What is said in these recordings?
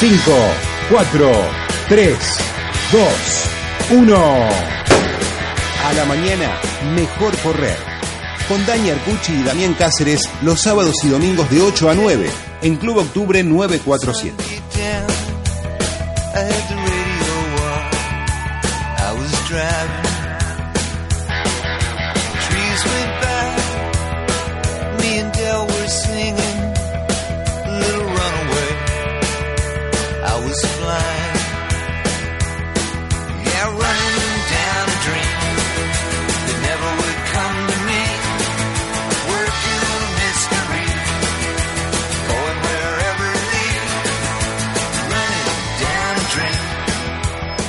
5, 4, 3, 2, 1. A la mañana, mejor correr. Con Dani Arcucci y Damián Cáceres los sábados y domingos de 8 a 9 en Club Octubre 947.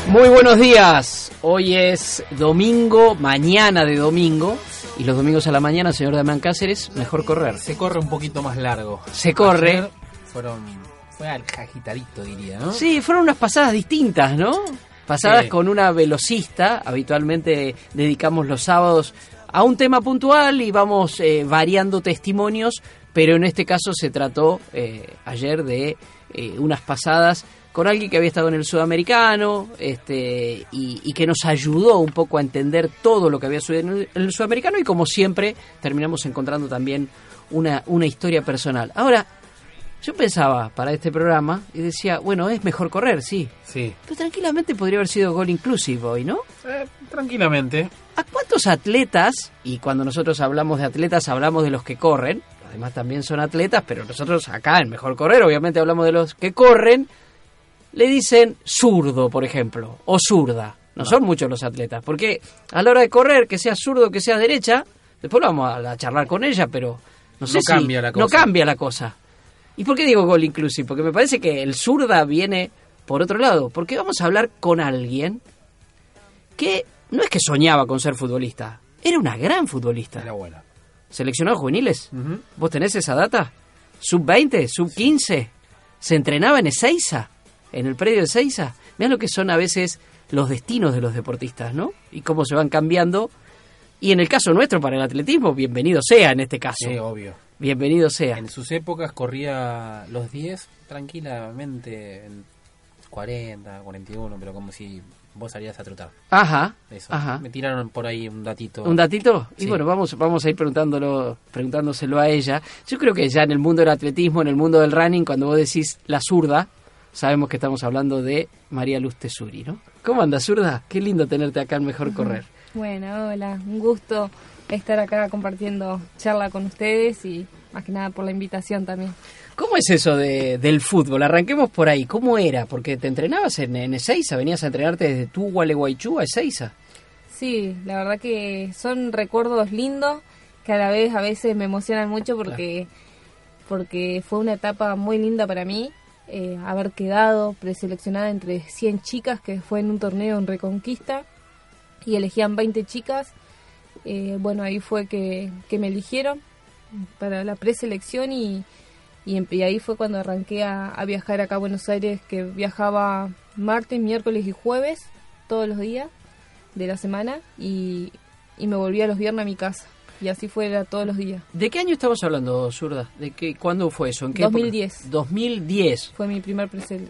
Muy buenos días. Hoy es domingo, mañana de domingo. Y los domingos a la mañana, señor Damián Cáceres, mejor correr. Se corre un poquito más largo. Se corre. Ayer fueron. Fue al agitadito, diría, ¿no? Sí, fueron unas pasadas distintas, ¿no? Pasadas Sí. con una velocista. Habitualmente dedicamos los sábados a un tema puntual y vamos eh, variando testimonios. Pero en este caso se trató eh, ayer de eh, unas pasadas con alguien que había estado en el sudamericano este, y, y que nos ayudó un poco a entender todo lo que había sucedido en el, sudamericano y como siempre terminamos encontrando también una, una historia personal. Ahora, yo pensaba para este programa y decía, bueno, es mejor correr, sí, Sí. pero tranquilamente podría haber sido gol inclusive hoy, ¿no? Eh, tranquilamente. ¿A cuántos atletas, y cuando nosotros hablamos de atletas hablamos de los que corren, además también son atletas, pero nosotros acá en Mejor Correr obviamente hablamos de los que corren, le dicen zurdo, por ejemplo, o zurda. No, son muchos los atletas, porque a la hora de correr, que sea zurdo, que sea derecha, después vamos a, a charlar con ella, pero no sé No si cambia la no cosa. cambia la cosa. ¿Y por qué digo gol inclusive? Porque me parece que el zurda viene por otro lado, porque vamos a hablar con alguien que no es que soñaba con ser futbolista, era una gran futbolista. Era buena. ¿Seleccionado juveniles? ¿Vos tenés esa data? ¿Sub-20? ¿Sub-15? ¿Se entrenaba en Ezeiza? ¿En el predio de Ezeiza? Mirá lo que son a veces los destinos de los deportistas, ¿no? Y cómo se van cambiando. Y en el caso nuestro, para el atletismo, bienvenido sea en este caso. Sí, obvio. Bienvenido sea. En sus épocas corría los 10 tranquilamente en 40, 41, pero como si vos salías a trotar. Ajá, Eso. ajá. Me tiraron por ahí un datito. ¿Un datito? Y bueno, vamos, vamos a ir preguntándolo, preguntándoselo a ella. Yo creo que ya en el mundo del atletismo, en el mundo del running, cuando vos decís la zurda, sabemos que estamos hablando de María Luz Tesuri, ¿no? ¿Cómo andas, zurda? Qué lindo tenerte acá en Mejor Correr. Bueno, hola, un gusto estar acá compartiendo charla con ustedes y más que nada por la invitación también. ¿Cómo es eso de, del fútbol? Arranquemos por ahí. ¿Cómo era? Porque te entrenabas en, en Ezeiza, venías a entrenarte desde tu Gualeguaychú a Ezeiza. Sí, la verdad que son recuerdos lindos que a la vez a veces me emocionan mucho porque, porque fue una etapa muy linda para mí. Eh, haber quedado preseleccionada entre 100 chicas que fue en un torneo en Reconquista y elegían 20 chicas. Eh, bueno, ahí fue que, que me eligieron para la preselección y, y, y ahí fue cuando arranqué a, a viajar acá a Buenos Aires, que viajaba martes, miércoles y jueves todos los días de la semana y, y me volvía los viernes a mi casa. Y así fue era todos los días. ¿De qué año estamos hablando, zurda? ¿De qué, ¿Cuándo fue eso? ¿En qué época? 2010. 2010. Fue mi primer presel-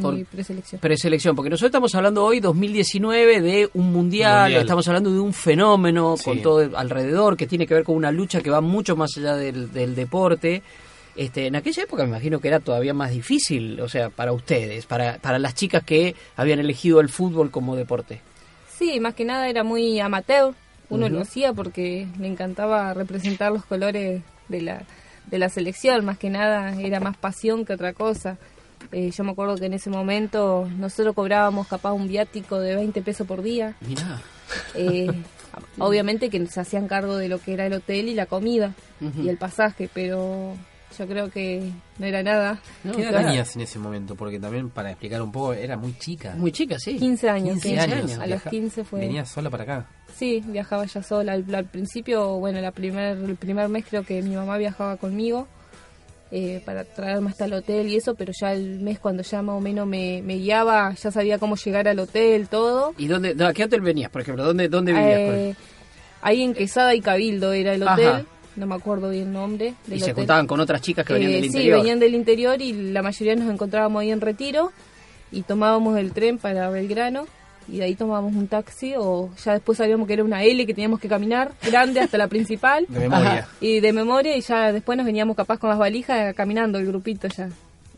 Por- mi preselección. Preselección, porque nosotros estamos hablando hoy, 2019, de un mundial, Mundial. estamos hablando de un fenómeno Sí. con todo alrededor, que tiene que ver con una lucha que va mucho más allá del, del deporte. Este, en aquella época me imagino que era todavía más difícil, o sea, para ustedes, para, para las chicas que habían elegido el fútbol como deporte. Sí, más que nada era muy amateur. Uno lo hacía porque le encantaba representar los colores de la, de la selección. Más que nada era más pasión que otra cosa. Eh, yo me acuerdo que en ese momento nosotros cobrábamos capaz un viático de 20 pesos por día. Mirá. Eh, obviamente que se hacían cargo de lo que era el hotel y la comida y el pasaje, pero yo creo que no era nada. No, ¿Qué edad tenías en ese momento? Porque también, para explicar un poco, era muy chica. Muy chica, sí. 15 años. 15 sí. años. A los Viaja- 15 fue... Venías sola para acá. Sí, viajaba ya sola. Al, al principio, bueno, la primer, el primer mes creo que mi mamá viajaba conmigo eh, para traerme hasta el hotel y eso, pero ya el mes cuando ya más o menos me, me guiaba, ya sabía cómo llegar al hotel, todo. ¿Y dónde, a qué hotel venías, por ejemplo? ¿Dónde, dónde vivías? Eh, ahí en Quesada y Cabildo era el hotel. Ajá. No me acuerdo bien el nombre. Del Y se juntaban con otras chicas que venían Eh, del sí, interior. venían del interior y la mayoría nos encontrábamos ahí en Retiro y tomábamos el tren para Belgrano y de ahí tomábamos un taxi o ya después sabíamos que era una L que teníamos que caminar grande hasta la principal De memoria. Y de memoria y ya después nos veníamos capaz con las valijas caminando el grupito ya.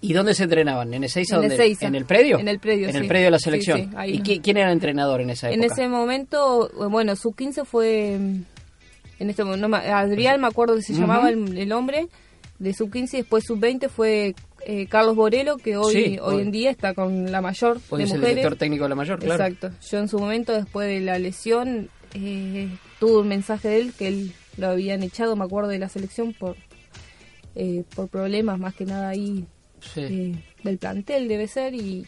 ¿Y dónde se entrenaban? ¿En Ezeiza? En dónde? Ezeiza. ¿En el predio? En el predio, En el sí. predio de la Sí, selección. sí, ¿Y quién era el entrenador en esa época? En ese momento, eh, bueno, sub 15 fue mm, en este momento, no me- Adrián me acuerdo que se llamaba el, el hombre de sub 15 y después sub 20 fue eh, Carlos Borelo que hoy Sí, hoy hoy. en día está con la mayor Hoy de es el director técnico de la mayor, claro. Exacto. Yo en su momento después de la lesión eh, tuve un mensaje de él que él lo habían echado, me acuerdo de la selección por eh, por problemas más que nada ahí Sí. eh, del plantel debe ser y,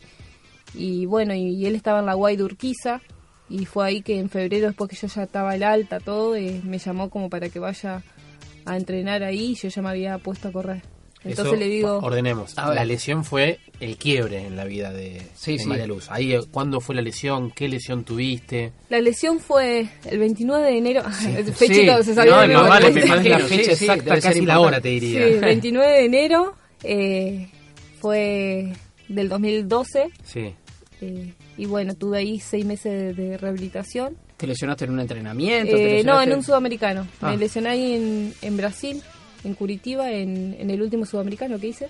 y bueno y, y él estaba en la Guay de Urquiza y fue ahí que en febrero después que yo ya estaba al alta todo eh, me llamó como para que vaya a entrenar ahí y yo ya me había puesto a correr entonces Eso, le digo Ordenemos. A ver. La lesión fue el quiebre en la vida de, Sí, de sí. María Luz. Ahí, eh, ¿Cuándo fue la lesión? ¿Qué lesión tuviste? la lesión fue el 29 de enero Sí. fechito se sabía No, no vale, sabes la fecha exacta, casi la hora te Sí, diría. 29 de enero eh, fue del 2012 Sí. eh, y bueno tuve ahí seis meses de, de rehabilitación ¿Te lesionaste en un entrenamiento? ¿Te Eh, no, en un sudamericano. Ah. Me lesioné ahí en, en Brasil, en Curitiba, en, en el último sudamericano que hice.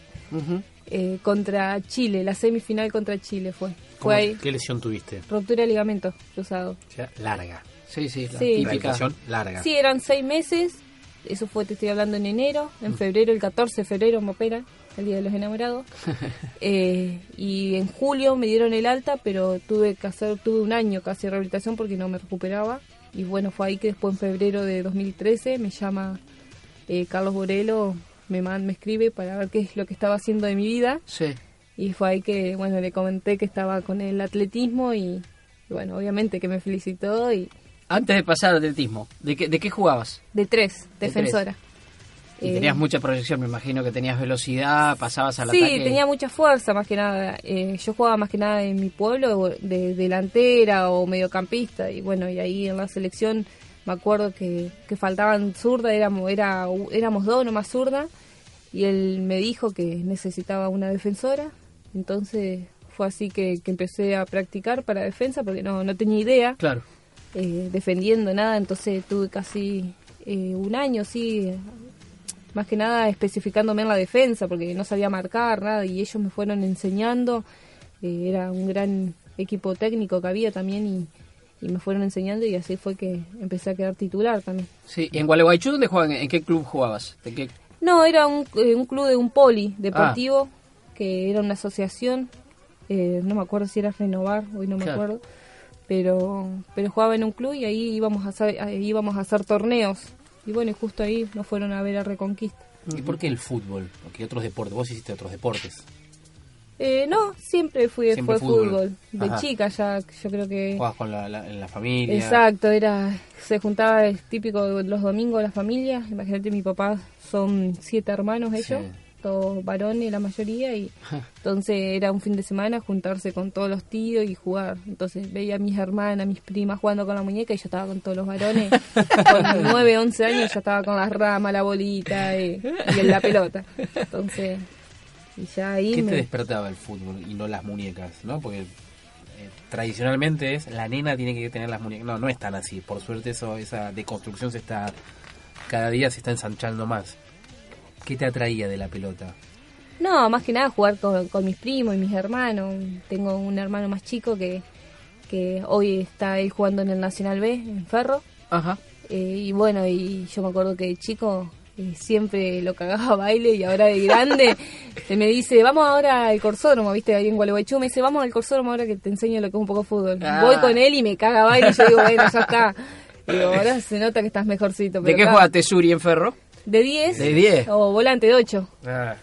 Eh, contra Chile, la semifinal contra Chile fue. ¿Cómo- Fue ahí, ¿Qué lesión tuviste? ruptura de ligamento cruzado. O sea, larga. Sí, sí, la Sí. larga. Sí, eran seis meses. Eso fue, te estoy hablando en enero. Mm. En febrero, el 14 de febrero me operan, el Día de los Enamorados. Eh, y en julio me dieron el alta, pero tuve que hacer, tuve un año casi de rehabilitación porque no me recuperaba. Y bueno, fue ahí que después en febrero de 2013 me llama eh, Carlos Borelo, me, man- me escribe para ver qué es lo que estaba haciendo de mi vida. Sí. Y fue ahí que, bueno, le comenté que estaba con el atletismo y, y bueno, obviamente que me felicitó y Antes de pasar al atletismo, ¿de qué, de qué jugabas? de tres, De defensora. Y Eh, tenías mucha proyección, me imagino que tenías velocidad, pasabas al Sí, ataque. tenía mucha fuerza más que nada. Eh, yo jugaba más que nada en mi pueblo de delantera o mediocampista y bueno, y ahí en la selección me acuerdo que, que faltaban zurda, éramos, era, éramos dos nomás zurda y él me dijo que necesitaba una defensora, entonces fue así que, que empecé a practicar para defensa porque no, no tenía idea Claro. eh, defendiendo nada, entonces tuve casi eh, un año, sí, más que nada especificándome en la defensa, porque no sabía marcar nada, y ellos me fueron enseñando, eh, era un gran equipo técnico que había también, y, y me fueron enseñando, y así fue que empecé a quedar titular también. Sí, ¿y en Gualeguaychú dónde jugaban? ¿En qué club jugabas? ¿De qué? No, era un, eh, un club de un poli deportivo, que era una asociación, eh, no me acuerdo si era Renovar, hoy no me Claro. acuerdo, pero pero jugaba en un club y ahí íbamos a hacer, íbamos a hacer torneos. Y bueno, y justo ahí nos fueron a ver a Reconquista. ¿Y por qué el fútbol? Porque otros deportes. Vos hiciste otros deportes. Eh, no, siempre fui Siempre fue fútbol. fútbol. De Ajá. chica ya, yo creo que... Jugabas con la, la- en la familia. Exacto, era se juntaba es típico los domingos la familia. Imagínate, mi papá son siete hermanos ellos, Sí. Todos varones la mayoría, y entonces era un fin de semana juntarse con todos los tíos y jugar. Entonces veía a mis hermanas, mis primas jugando con la muñeca y yo estaba con todos los varones. con nueve, once años ya estaba con las ramas, la bolita y, y en la pelota. Entonces, y ya ahí ¿Qué me- te despertaba el fútbol y no las muñecas? ¿no? Porque eh, tradicionalmente es la nena tiene que tener las muñecas. No, no es tan así. Por suerte eso esa deconstrucción se está cada día se está ensanchando más. ¿Qué te atraía de la pelota? No, más que nada jugar con, con mis primos y mis hermanos. Tengo un hermano más chico que, que hoy está él jugando en el Nacional B, en Ferro. Ajá. Eh, y bueno, y yo me acuerdo que de chico eh, siempre lo cagaba a baile y ahora de grande se me dice, vamos ahora al Corsódromo, viste, ahí en Gualeguaychú, me dice, vamos al Corsódromo ahora que te enseño lo que es un poco fútbol. Ah. Voy con él y me caga a baile y yo digo, bueno, ya está. Digo, ahora se nota que estás mejorcito. ¿De qué está- juega Tesuri en Ferro? De 10. De 10. O volante de 8, Ah,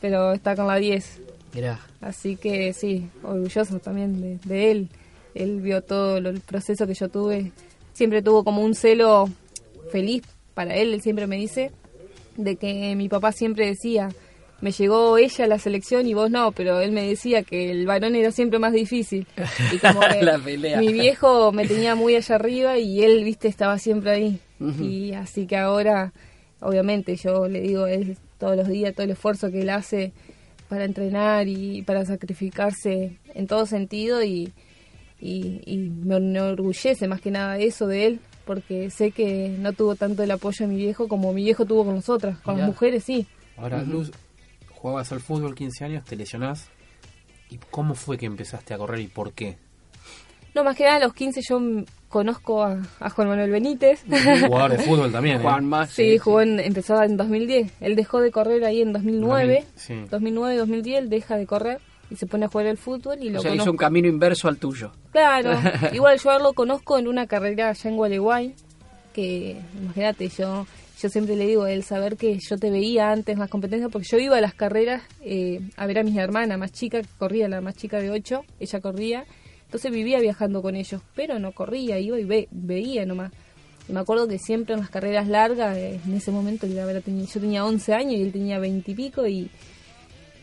pero está con la 10. Mirá. Así que sí, orgulloso también de, de él. Él vio todo lo- el proceso que yo tuve. Siempre tuvo como un celo feliz para él. Él siempre me dice de que mi papá siempre decía, me llegó ella a la selección y vos no, pero él me decía que el varón era siempre más difícil. Y como que La pelea. mi viejo me tenía muy allá arriba y él, viste, estaba siempre ahí. Y así que ahora obviamente yo le digo a él todos los días, todo el esfuerzo que él hace para entrenar y para sacrificarse en todo sentido y, y, y me enorgullece más que nada eso de él, porque sé que no tuvo tanto el apoyo de mi viejo como mi viejo tuvo con nosotras, con Mirá. las mujeres sí. Ahora, Luz, jugabas al fútbol 15 años, te lesionás. ¿Y cómo fue que empezaste a correr y por qué? No, más que nada a los 15 yo conozco a, a Juan Manuel Benítez. Jugador de fútbol también, ¿eh? Juanma. Sí, jugó en, empezó en 2010. Él dejó de correr ahí en 2009. 2000, sí. 2009, 2010, él deja de correr y se pone a jugar al fútbol y lo O sea, hizo un camino inverso al tuyo. Claro, igual yo lo conozco en una carrera allá en Gualeguay, que imagínate, yo yo siempre le digo, el saber que yo te veía antes en las competencias, porque yo iba a las carreras eh, a ver a mi hermana más chica, que corría, la más chica de 8, ella corría, entonces vivía viajando con ellos, pero no corría, iba y ve- veía nomás. Y me acuerdo que siempre en las carreras largas, eh, en ese momento yo tenía 11 años y él tenía 20 y pico, y,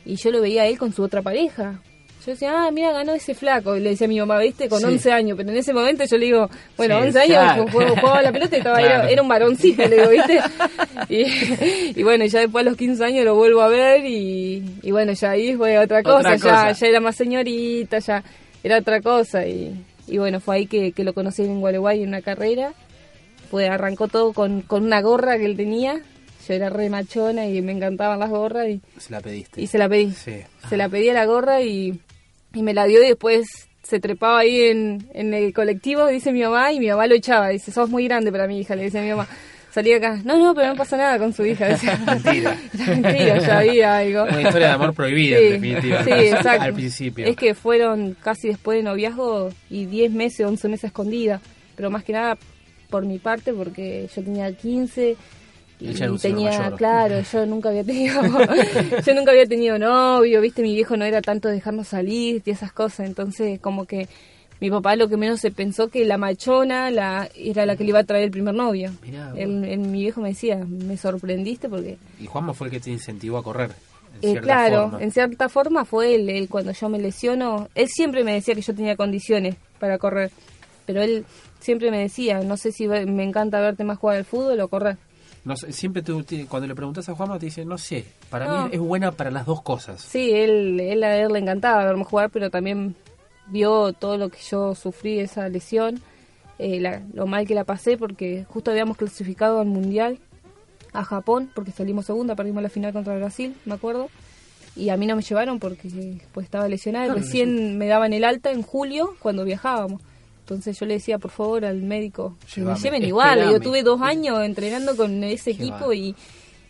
y yo lo veía a él con su otra pareja. Yo decía, ah, mira, ganó ese flaco. Y le decía a mi mamá, viste, con Sí. 11 años. Pero en ese momento yo le digo, bueno, Sí, 11 años, jugaba, jugaba la pelota y estaba, Claro. era, era un varoncito, le digo, viste. Y, y bueno, ya después a los 15 años lo vuelvo a ver y, y bueno, ya ahí fue otra cosa. Otra ya, cosa. ya era más señorita, ya era otra cosa. Y, y bueno, fue ahí que, que lo conocí en Gualeguay en una carrera. Pues arrancó todo con, con una gorra que él tenía. Yo era re machona y me encantaban las gorras y, Se la pediste. y se la pedí. Sí. Se la pedí a la gorra y, y me la dio y después se trepaba ahí en, en el colectivo, dice mi mamá, y mi mamá lo echaba. Dice, sos muy grande para mi hija, le dice a mi mamá. Salí acá, no, no, pero no pasa nada con su hija. Mentira. Mentira, ya había algo. Una historia de amor prohibida, Sí, en definitiva. sí, exacto. Al principio. Es que fueron casi después de noviazgo y 10 meses, 11 meses escondida. Pero más que nada por mi parte, porque yo tenía 15 y tenía, claro, yo nunca había tenido, yo nunca había tenido novio, viste, mi viejo no era tanto de dejarnos salir y esas cosas, entonces como que mi papá lo que menos se pensó que la machona la era la que le iba a traer el primer novio. Mirá, él- mi viejo me decía, me sorprendiste porque Y Juanma fue el que te incentivó a correr. Eh, claro, forma. en cierta forma fue él, él cuando yo me lesiono, él siempre me decía que yo tenía condiciones para correr, pero él siempre me decía, no sé si me encanta verte más jugar al fútbol o correr. No sé, siempre te- cuando le preguntas a Juanma te dice, no sé, para No. mí es buena para las dos cosas. Sí, él, él a él le encantaba verme jugar, pero también vio todo lo que yo sufrí esa lesión, eh, la- lo mal que la pasé, porque justo habíamos clasificado al Mundial a Japón, porque salimos segunda, perdimos la final contra Brasil, me acuerdo, y a mí no me llevaron porque pues estaba lesionada, Claro, recién me daban el alta en julio cuando viajábamos. Entonces yo le decía, por favor, al médico, me lleven igual. Yo tuve dos años entrenando con ese equipo y,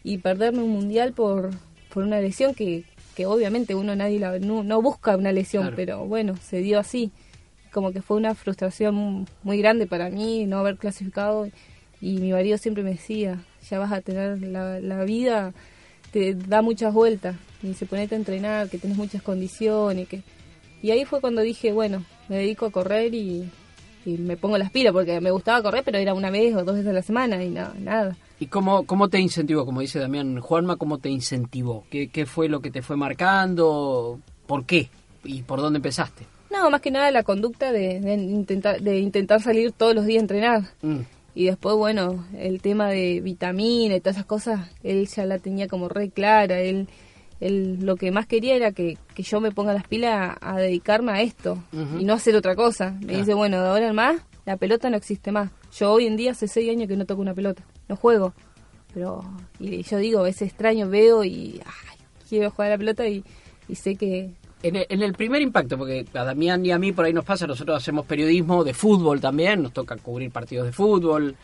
y perderme un mundial por, por una lesión que, que obviamente uno nadie la, no, no busca una lesión, Claro. pero bueno, se dio así. Como que fue una frustración muy grande para mí no haber clasificado y mi marido siempre me decía, ya vas a tener la, la vida, te da muchas vueltas y se ponete a entrenar, que tenés muchas condiciones, que... Y ahí fue cuando dije, bueno, me dedico a correr y, y me pongo las pilas, porque me gustaba correr, pero era una vez o dos veces a la semana y nada, nada. ¿Y cómo, cómo te incentivó? Como dice Damián, Juanma, ¿cómo te incentivó? ¿Qué, ¿Qué fue lo que te fue marcando? ¿Por qué? ¿Y por dónde empezaste? No, más que nada la conducta de, de intentar, de intentar salir todos los días a entrenar. Mm, Y después, bueno, el tema de vitamina y todas esas cosas, él ya la tenía como re clara. Él, él lo que más quería era que, que yo me ponga las pilas a, a dedicarme a esto y no hacer otra cosa. Me dice, bueno, de ahora en más, la pelota no existe más. Yo hoy en día hace seis años que no toco una pelota, no juego. Pero, y yo digo, a veces extraño, veo y ay, quiero jugar a la pelota y, y sé que, En el, en el primer impacto, porque a Damián y a mí por ahí nos pasa, nosotros hacemos periodismo de fútbol también, nos toca cubrir partidos de fútbol,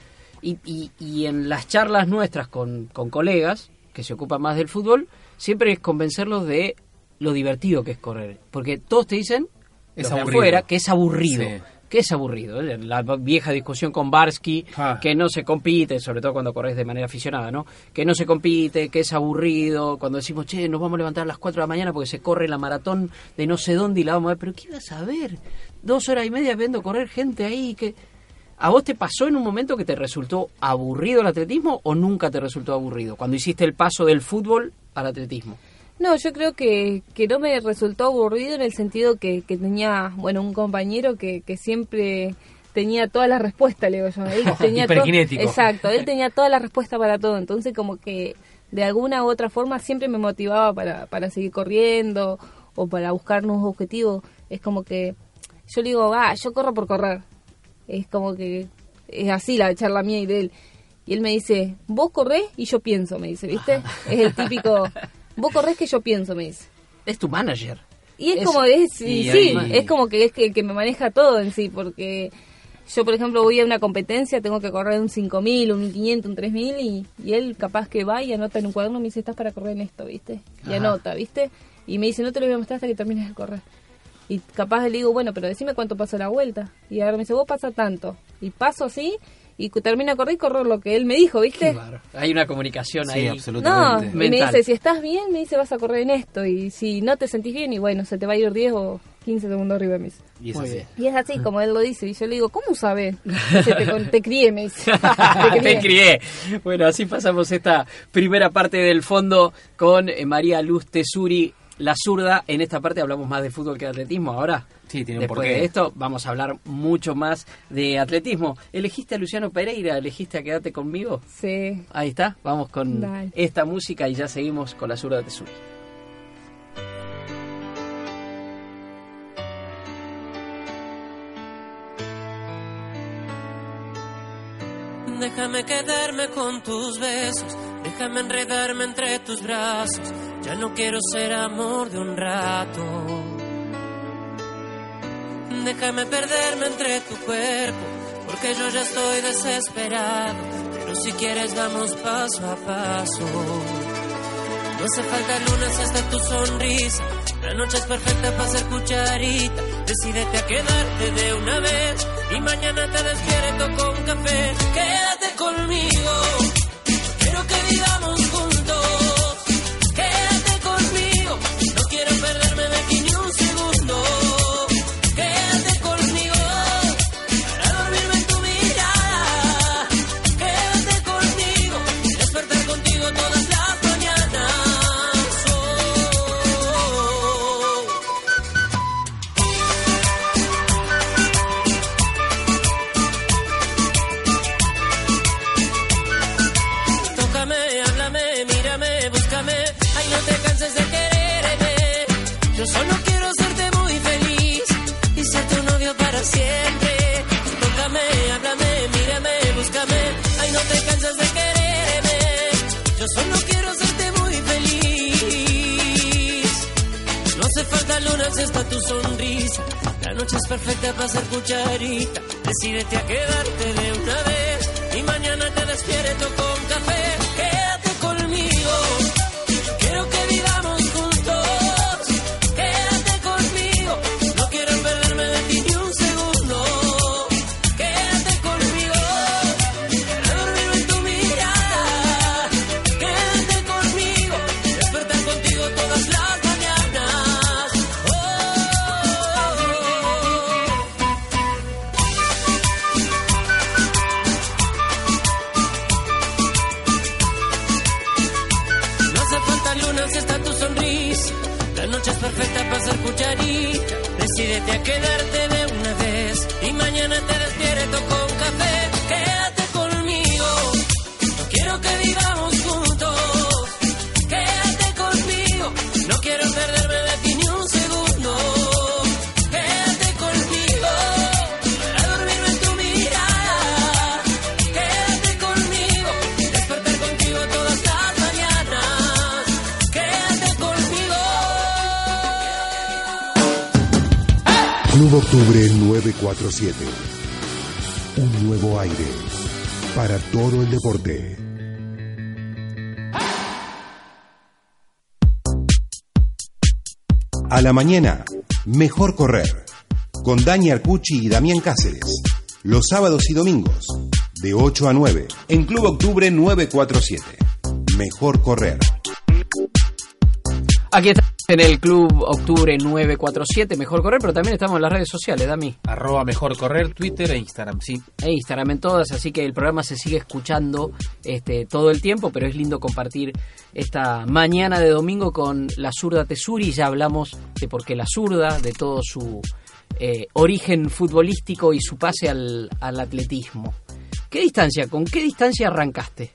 y, y, y en las charlas nuestras con, con colegas que se ocupan más del fútbol, siempre es convencerlos de lo divertido que es correr, porque todos te dicen, Es los de afuera, que es aburrido. Sí. Que es aburrido, ¿eh? la vieja discusión con Barsky, Ah. que no se compite, sobre todo cuando corres de manera aficionada, ¿no? Que no se compite, que es aburrido, cuando decimos, che, nos vamos a levantar a las 4 de la mañana porque se corre la maratón de no sé dónde y la vamos a ver, pero ¿qué vas a ver? Dos horas y media viendo correr gente ahí que... ¿A vos te pasó en un momento que te resultó aburrido el atletismo o nunca te resultó aburrido? Cuando hiciste el paso del fútbol al atletismo. No, yo creo que, que no me resultó aburrido en el sentido que, que tenía, bueno, un compañero que, que siempre tenía toda la respuesta, le digo yo. Él tenía Hiperkinético. Exacto, él tenía toda la respuesta para todo. Entonces, como que de alguna u otra forma siempre me motivaba para, para seguir corriendo o para buscar nuevos objetivos. Es como que yo le digo, ah, yo corro por correr. Es como que es así la charla mía y de él. Y él me dice, vos corres y yo pienso, me dice, ¿viste? Es el típico, vos corres que yo pienso, me dice. Es tu manager. Y es, Es- como, es, y y sí, ahí- es como que es que, que me maneja todo en sí, porque yo, por ejemplo, voy a una competencia, tengo que correr un 5000, un 1500, un 3000, y, y él capaz que va y anota en un cuaderno, me dice, estás para correr en esto, ¿viste? Y Ajá. anota, ¿viste? Y me dice, no te lo voy a mostrar hasta que termines de correr. Y capaz le digo, bueno, pero decime cuánto pasa la vuelta. Y ahora me dice, vos pasa tanto. Y paso así, y termina de correr y correr lo que él me dijo, ¿viste? Hay una comunicación Sí, ahí. No, absolutamente. y me dice, si estás bien, me dice, vas a correr en esto. Y si no te sentís bien, y bueno, se te va a ir 10 o 15 segundos arriba, me dice. Y es así. bien. Y es así, como él lo dice. Y yo le digo, ¿cómo sabes? Dice, te, te crié, me dice. Te crié. Bueno, así pasamos esta primera parte del fondo con eh, María Luz Tesuri, la zurda. En esta parte hablamos más de fútbol que de atletismo. Ahora, Sí, tiene un después porqué. de esto, vamos a hablar mucho más de atletismo. ¿Elegiste a Luciano Pereira? ¿Elegiste a Quedarte conmigo? Sí. Ahí está, vamos con Dale. esta música y ya seguimos con la zurda Tesuri. Déjame quedarme con tus besos, déjame enredarme entre tus brazos. Ya no quiero ser amor de un rato. Déjame perderme entre tu cuerpo, porque yo ya estoy desesperado. Pero si quieres vamos paso a paso. No hace falta luna si hasta tu sonrisa. La noche es perfecta para ser cucharita. Decídete a quedarte de una vez. Y mañana te despierto con café. Quédate conmigo. Quiero que vivamos está tu sonrisa. La noche es perfecta para ser cucharita. Decídete a quedarte de una vez. Y mañana te despierto con Noche es perfecta para ser cucharita. Decídete a quedarte de una vez. Y mañana te Octubre 947. Un nuevo aire para todo el deporte. A la mañana, mejor correr. Con Dani Arcucci y Damián Cáceres. Los sábados y domingos, de 8 a 9, en Club Octubre 947. Mejor correr. Aquí estamos en el Club Octubre 947, Mejor Correr, pero también estamos en las redes sociales, Dami. Arroba mejor correr, Twitter e Instagram, sí. e Instagram en todas, así que el programa se sigue escuchando este, todo el tiempo, pero es lindo compartir esta mañana de domingo con la zurda Tesuri, ya hablamos de por qué la zurda, de todo su eh, origen futbolístico y su pase al, al atletismo. ¿Qué distancia? ¿Con qué distancia arrancaste?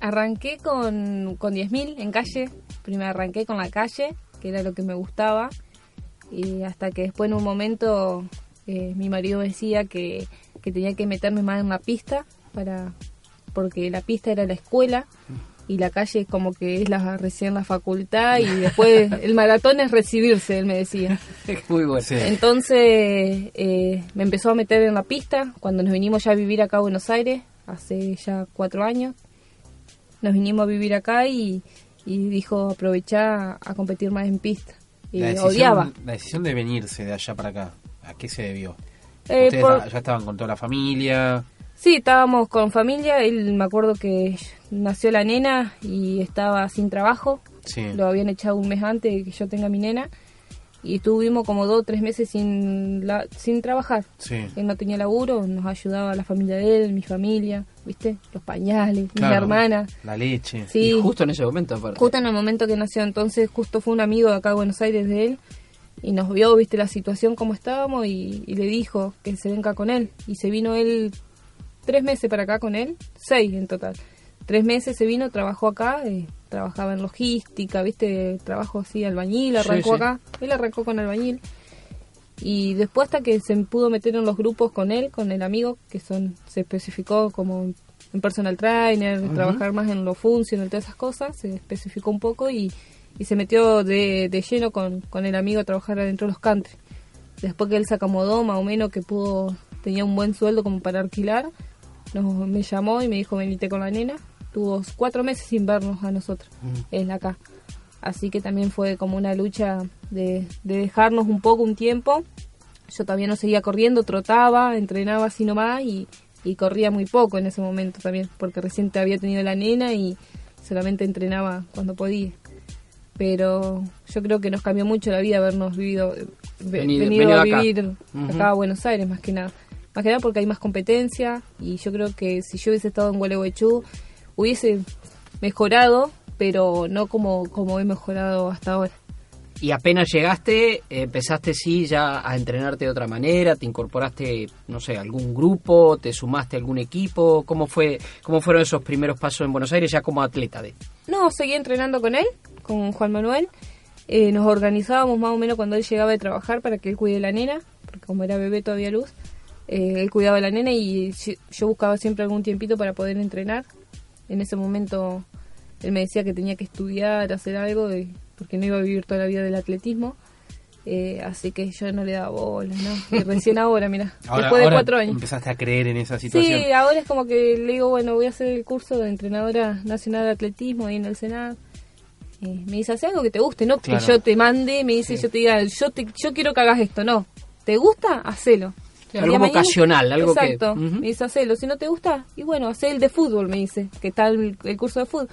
Arranqué con, con 10.000 en calle. Primero arranqué con la calle, que era lo que me gustaba. Y hasta que después en un momento eh, mi marido decía que, que tenía que meterme más en la pista para porque la pista era la escuela y la calle es como que es la recién la facultad y después el maratón es recibirse, él me decía. Muy bueno. Sí. Entonces eh, me empezó a meter en la pista cuando nos vinimos ya a vivir acá a Buenos Aires, hace ya cuatro años. Nos vinimos a vivir acá y, y dijo aprovechar a competir más en pista. Y La decisión, odiaba. la decisión de venirse de allá para acá, ¿a qué se debió? Eh, Ustedes por- ya estaban con toda la familia. Sí, estábamos con familia. Él me acuerdo que nació la nena y estaba sin trabajo. Sí. Lo habían echado un mes antes de que yo tenga mi nena. Y estuvimos como dos o tres meses sin, la- sin trabajar. Sí. Él no tenía laburo, nos ayudaba la familia de él, mi familia, ¿viste? Los pañales, mi hermana. La leche. Sí, Y justo en ese momento, aparte. justo en el momento que nació, entonces justo fue un amigo de acá de Buenos Aires de él y nos vio, viste, la situación como estábamos y, y le dijo que se venga con él. Y se vino él tres meses para acá con él, seis en total. Tres meses se vino, trabajó acá, eh, trabajaba en logística, viste, trabajo así, albañil, arrancó sí. acá. Él arrancó con albañil. Y después hasta que se pudo meter en los grupos con él, con el amigo, que son se especificó como en personal trainer, trabajar más en lo funcional, todas esas cosas, se especificó un poco y, y se metió de, de lleno con, con el amigo a trabajar adentro de los country. Después que él se acomodó más o menos, que pudo, tenía un buen sueldo como para alquilar, nos, me llamó y me dijo venite con la nena. Tuvo cuatro meses sin vernos a nosotros, él acá. Así que también fue como una lucha de, de dejarnos un poco un tiempo. Yo todavía no seguía corriendo, trotaba, entrenaba así nomás y, y corría muy poco en ese momento también, porque recién te había tenido la nena y solamente entrenaba cuando podía. Pero yo creo que nos cambió mucho la vida habernos vivido, eh, ve- Venido- a acá. vivir acá a Buenos Aires más que nada. Más que nada porque hay más competencia y yo creo que si yo hubiese estado en Gualeguaychú hubiese mejorado, pero no como, como he mejorado hasta ahora. Y apenas llegaste, empezaste sí ya a entrenarte de otra manera, te incorporaste, no sé, a algún grupo, te sumaste a algún equipo, ¿cómo fue cómo fueron esos primeros pasos en Buenos Aires ya como atleta de? No, seguí entrenando con él, con Juan Manuel. Eh, nos organizábamos más o menos cuando él llegaba de trabajar para que él cuide la nena, porque como era bebé todavía luz, eh, él cuidaba a la nena y yo buscaba siempre algún tiempito para poder entrenar. En ese momento él me decía que tenía que estudiar, hacer algo, porque no iba a vivir toda la vida del atletismo. Eh, así que yo no le daba bola, ¿no? Y recién ahora, mira, Ahora, después de ahora cuatro años. empezaste a creer en esa situación. Sí, ahora es como que le digo, bueno, voy a hacer el curso de entrenadora nacional de atletismo ahí en el Senado. Eh, me dice, hace algo que te guste, no Claro. que yo te mande, me dice, yo te diga, yo te, yo quiero que hagas esto, no. ¿Te gusta? Hacelo. Algo mañana- vocacional, algo que- Exacto. Me dice, hacelo. Si no te gusta, y bueno, hacé el de fútbol, me dice, que tal el, el curso de fútbol.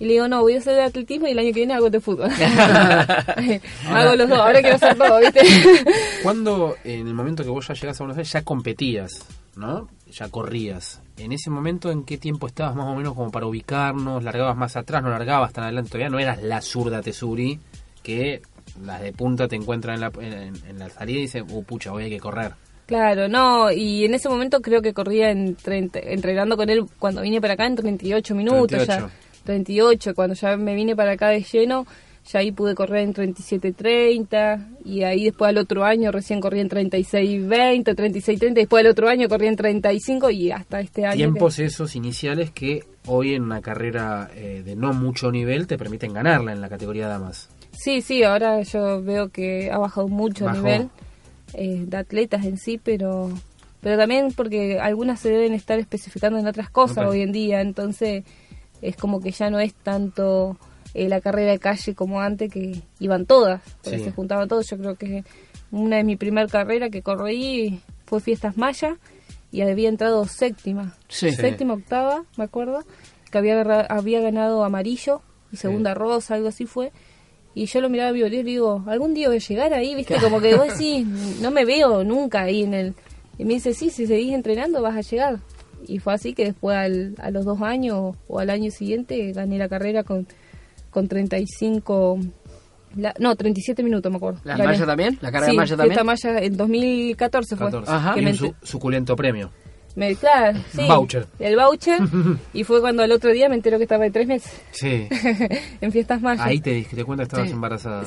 Y le digo, no, voy a hacer de atletismo y el año que viene hago de fútbol. hago los dos, ahora quiero hacer todo, ¿viste? Cuando en el momento que vos ya llegas a Buenos Aires ya competías, ¿no? Ya corrías. En ese momento, ¿en qué tiempo estabas más o menos como para ubicarnos? ¿Largabas más atrás? ¿No largabas tan adelante? Todavía no eras la zurda Tesuri que las de punta te encuentran en la, en, en la salida y dicen, uh, pucha, hoy hay que correr. Claro, no, y en ese momento creo que corría en 30, entrenando con él cuando vine para acá en 38 minutos 38. ya. 38, cuando ya me vine para acá de lleno, ya ahí pude correr en 37.30 y ahí después al otro año recién corrí en 36.20, 36.30, después al otro año corrí en 35 y hasta este año. Tiempos esos iniciales que hoy en una carrera eh, de no mucho nivel te permiten ganarla en la categoría damas. Sí, sí, ahora yo veo que ha bajado mucho Bajó. el nivel eh, de atletas en sí, pero pero también porque algunas se deben estar especificando en otras cosas hoy en día, entonces es como que ya no es tanto eh, la carrera de calle como antes que iban todas, porque Sí. se juntaban todos. Yo creo que una de mi primer carrera que corrí fue Fiestas Maya y había entrado séptima, Sí. Séptima, octava, me acuerdo, que había, había ganado amarillo y segunda rosa, algo así fue. Y yo lo miraba a Violet y digo, algún día voy a llegar ahí, viste, como que vos decís, no me veo nunca ahí en el... Y me dice, sí, si seguís entrenando vas a llegar. Y fue así que después al- a los dos años o al año siguiente gané la carrera con, con 35 La- no, 37 minutos me acuerdo. ¿La Gané. malla también? ¿La carrera sí, malla también? Fiesta Maya en 2014 fue. 14. Ajá. Que Y me un su- ent- suculento premio. Me- claro, sí. Voucher. El voucher. y fue cuando el otro día me enteró que estaba de tres meses Sí. en Fiestas Mayas. Ahí te diste cuenta que estabas Sí. embarazada.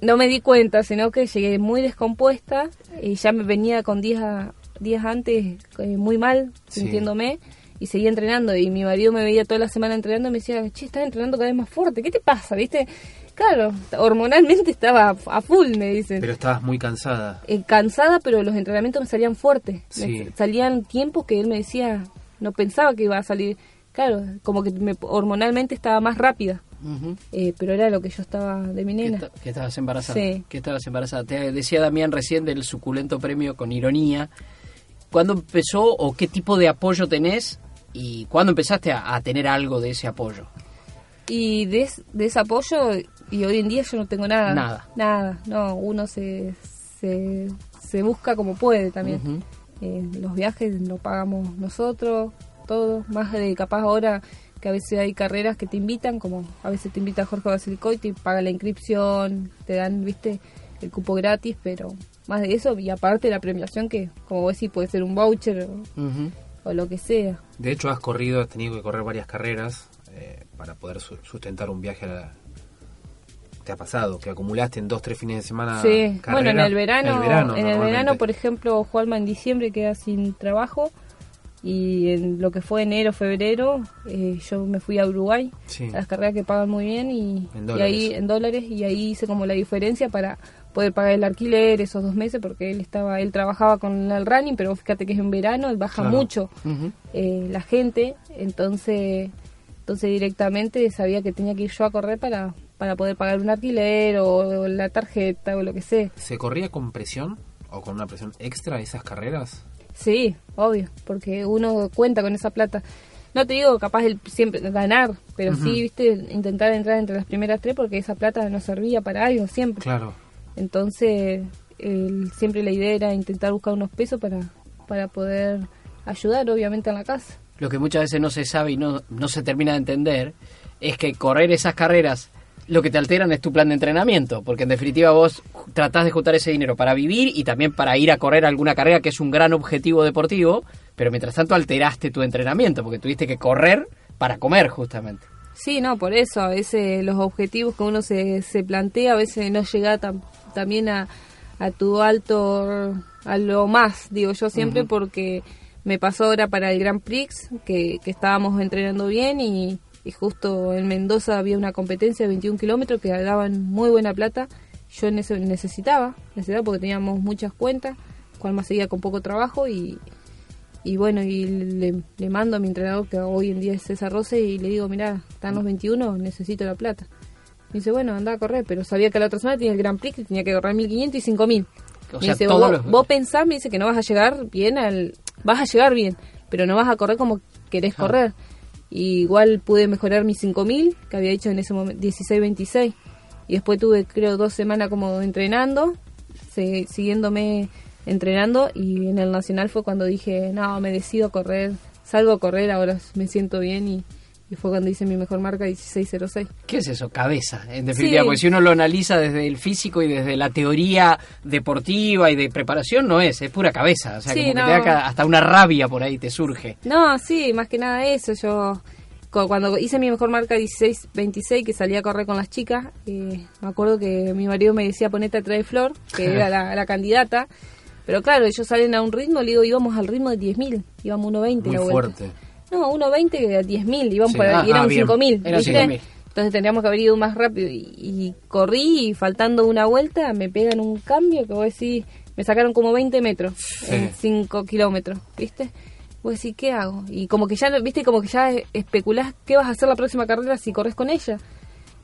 No me di cuenta, sino que llegué muy descompuesta y ya me venía con días, días antes eh, muy mal, Sí. sintiéndome, y seguía entrenando. Y mi marido me veía toda la semana entrenando y me decía, che, estás entrenando cada vez más fuerte, ¿qué te pasa? ¿Viste? Claro, hormonalmente estaba a- full, me dicen. Pero estabas muy cansada. Eh, cansada, pero los entrenamientos me salían fuertes. Me Sí. salían tiempos que él me decía, no pensaba que iba a salir. Claro, como que me- hormonalmente estaba más rápida, eh, pero era lo que yo estaba de mi nena. que estabas embarazada. Sí. Que estabas embarazada. Te decía Damián recién del suculento premio con ironía. ¿Cuándo empezó o qué tipo de apoyo tenés y cuándo empezaste a, a tener algo de ese apoyo? Y de ese apoyo, y hoy en día yo no tengo nada. Nada. Nada, no, uno se, se, se busca como puede también. Eh, los viajes los pagamos nosotros, todo. Más de capaz ahora que a veces hay carreras que te invitan, como a veces te invita Jorge Basilicoy, te paga la inscripción, te dan, viste, el cupo gratis, pero más de eso, y aparte la premiación que, como vos decís, puede ser un voucher o, lo que sea. De hecho, has corrido, has tenido que correr varias carreras eh, para poder su- sustentar un viaje a la... ¿Te ha pasado? Que acumulaste en dos, tres fines de semana Sí, carrera? bueno, en el verano, En el verano, en el verano, normalmente. por ejemplo, Juanma en diciembre queda sin trabajo y en lo que fue enero, febrero, eh, yo me fui a Uruguay, Sí. a las carreras que pagan muy bien y, ahí en dólares y ahí hice como la diferencia para poder pagar el alquiler esos dos meses porque él estaba, él trabajaba con el running, pero fíjate que es en verano y baja Claro. mucho eh, la gente, entonces entonces directamente sabía que tenía que ir yo a correr para, para poder pagar un alquiler o, o la tarjeta o lo que sea. ¿Se corría con presión o con una presión extra esas carreras? Sí, obvio, porque uno cuenta con esa plata. No te digo capaz el siempre ganar, pero sí, viste, intentar entrar entre las primeras tres porque esa plata nos servía para algo siempre. Claro. Entonces, el- siempre la idea era intentar buscar unos pesos para, para poder ayudar, obviamente, en la casa. Lo que muchas veces no se sabe y no, no se termina de entender es que correr esas carreras lo que te alteran es tu plan de entrenamiento, porque en definitiva vos tratás de juntar ese dinero para vivir y también para ir a correr alguna carrera que es un gran objetivo deportivo, pero mientras tanto alteraste tu entrenamiento, porque tuviste que correr para comer justamente. Sí, no, por eso a veces los objetivos que uno se, se plantea a veces no llega tam- también a, a tu alto, a lo más, digo yo siempre, porque me pasó ahora para el Grand Prix, que, que estábamos entrenando bien y, y justo en Mendoza había una competencia de 21 kilómetros que daban muy buena plata. Yo nece- necesitaba, necesitaba porque teníamos muchas cuentas, cual más seguía con poco trabajo y, y bueno, y le, le mando a mi entrenador, que hoy en día es César Rose, y le digo, mira, están los 21, necesito la plata. Me dice, bueno, anda a correr, pero sabía que la otra semana tenía el Grand Prix, que tenía que correr 1500 y 5000. O me sea, dice, vos, los- vos pensás, me dice que no vas a llegar bien al... Vas a llegar bien, pero no vas a correr como querés correr. Y igual pude mejorar mis 5000, que había hecho en ese momento 16-26. Y después tuve, creo, dos semanas como entrenando, se- siguiéndome entrenando. Y en el Nacional fue cuando dije, no, me decido correr, salgo a correr, ahora me siento bien. Y, y fue cuando hice mi mejor marca 16-06. ¿Qué es eso? Cabeza, en definitiva, Sí. porque si uno lo analiza desde el físico y desde la teoría deportiva y de preparación, no es, es pura cabeza. O sea, Sí, como que te da hasta una rabia por ahí te surge. No, sí, más que nada eso. Yo cu- cuando hice mi mejor marca 16-26, que salía a correr con las chicas, eh, me acuerdo que mi marido me decía ponete atrás de Flor, que era la, la candidata. Pero claro, ellos salen a un ritmo, le digo, íbamos al ritmo de 10.000, íbamos 1.20 Muy la vuelta. fuerte. No, 1.20 a 10.000, íbamos Sí. por Ah, y eran ah, bien. 5.000, Eran ¿viste? 5.000. Entonces tendríamos que haber ido más rápido. Y, y corrí y faltando una vuelta me pegan un cambio que vos decís, me sacaron como 20 metros en 5 kilómetros, ¿viste? Vos decís, ¿qué hago? Y como que ya, ¿viste? Como que ya especulás qué vas a hacer la próxima carrera si corres con ella.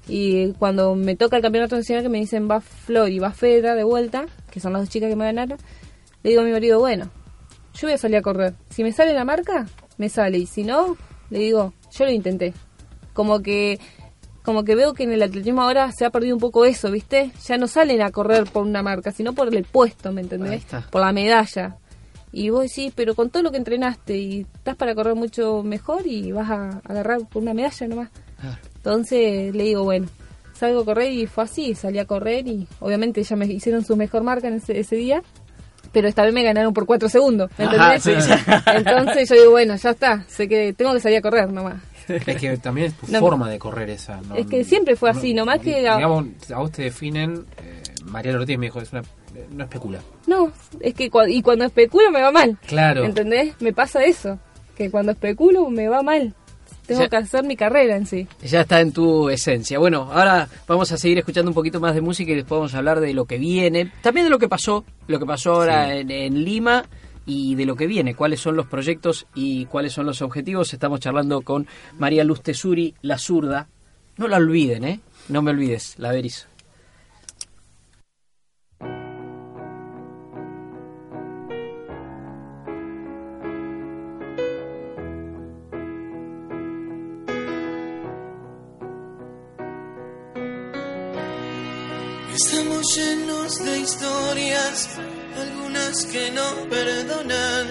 Y cuando me toca el campeonato nacional que me dicen va Flor y va Fedra de vuelta, que son las dos chicas que me ganaron, le digo a mi marido, bueno, yo voy a salir a correr. Si me sale la marca, me sale. Y si no, le digo, yo lo intenté. Como que como que veo que en el atletismo ahora se ha perdido un poco eso, ¿viste? Ya no salen a correr por una marca, sino por el puesto, ¿me entendés? Por la medalla. Y vos decís, pero con todo lo que entrenaste y estás para correr mucho mejor y vas a agarrar por una medalla nomás. Claro. Entonces le digo, bueno, salgo a correr y fue así, salí a correr y obviamente ya me hicieron su mejor marca en ese, ese día, pero esta vez me ganaron por cuatro segundos, ¿me Ajá, entendés? sí, sí. Entonces yo digo, bueno, ya está, sé que tengo que salir a correr nomás. Es que también es tu No. forma de correr esa. ¿no? Es que siempre fue así, nomás que- Digamos, a vos te definen. Eh, María Ortiz me dijo, es una, no especula. No, es que y cuando especulo me va mal. Claro. ¿Entendés? Me pasa eso, que cuando especulo me va mal. Tengo Ya- que hacer mi carrera en sí. Ya está en tu esencia. Bueno, ahora vamos a seguir escuchando un poquito más de música y después vamos a hablar de lo que viene. También de lo que pasó, lo que pasó ahora en, en Lima y de lo que viene, cuáles son los proyectos y cuáles son los objetivos. Estamos charlando con María Luz Tesuri, la zurda. No la olviden, ¿eh? No me olvides, la Beris. Estamos llenos de historias, algunas que no perdonan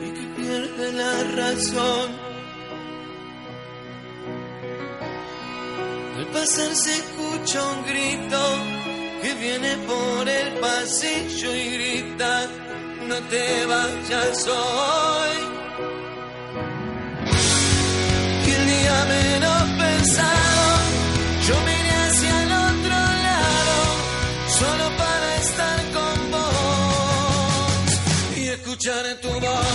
y que pierden la razón. Al pasar se escucha un grito que viene por el pasillo y grita, no te vayas hoy. Que el día menos pensado yo miré tuba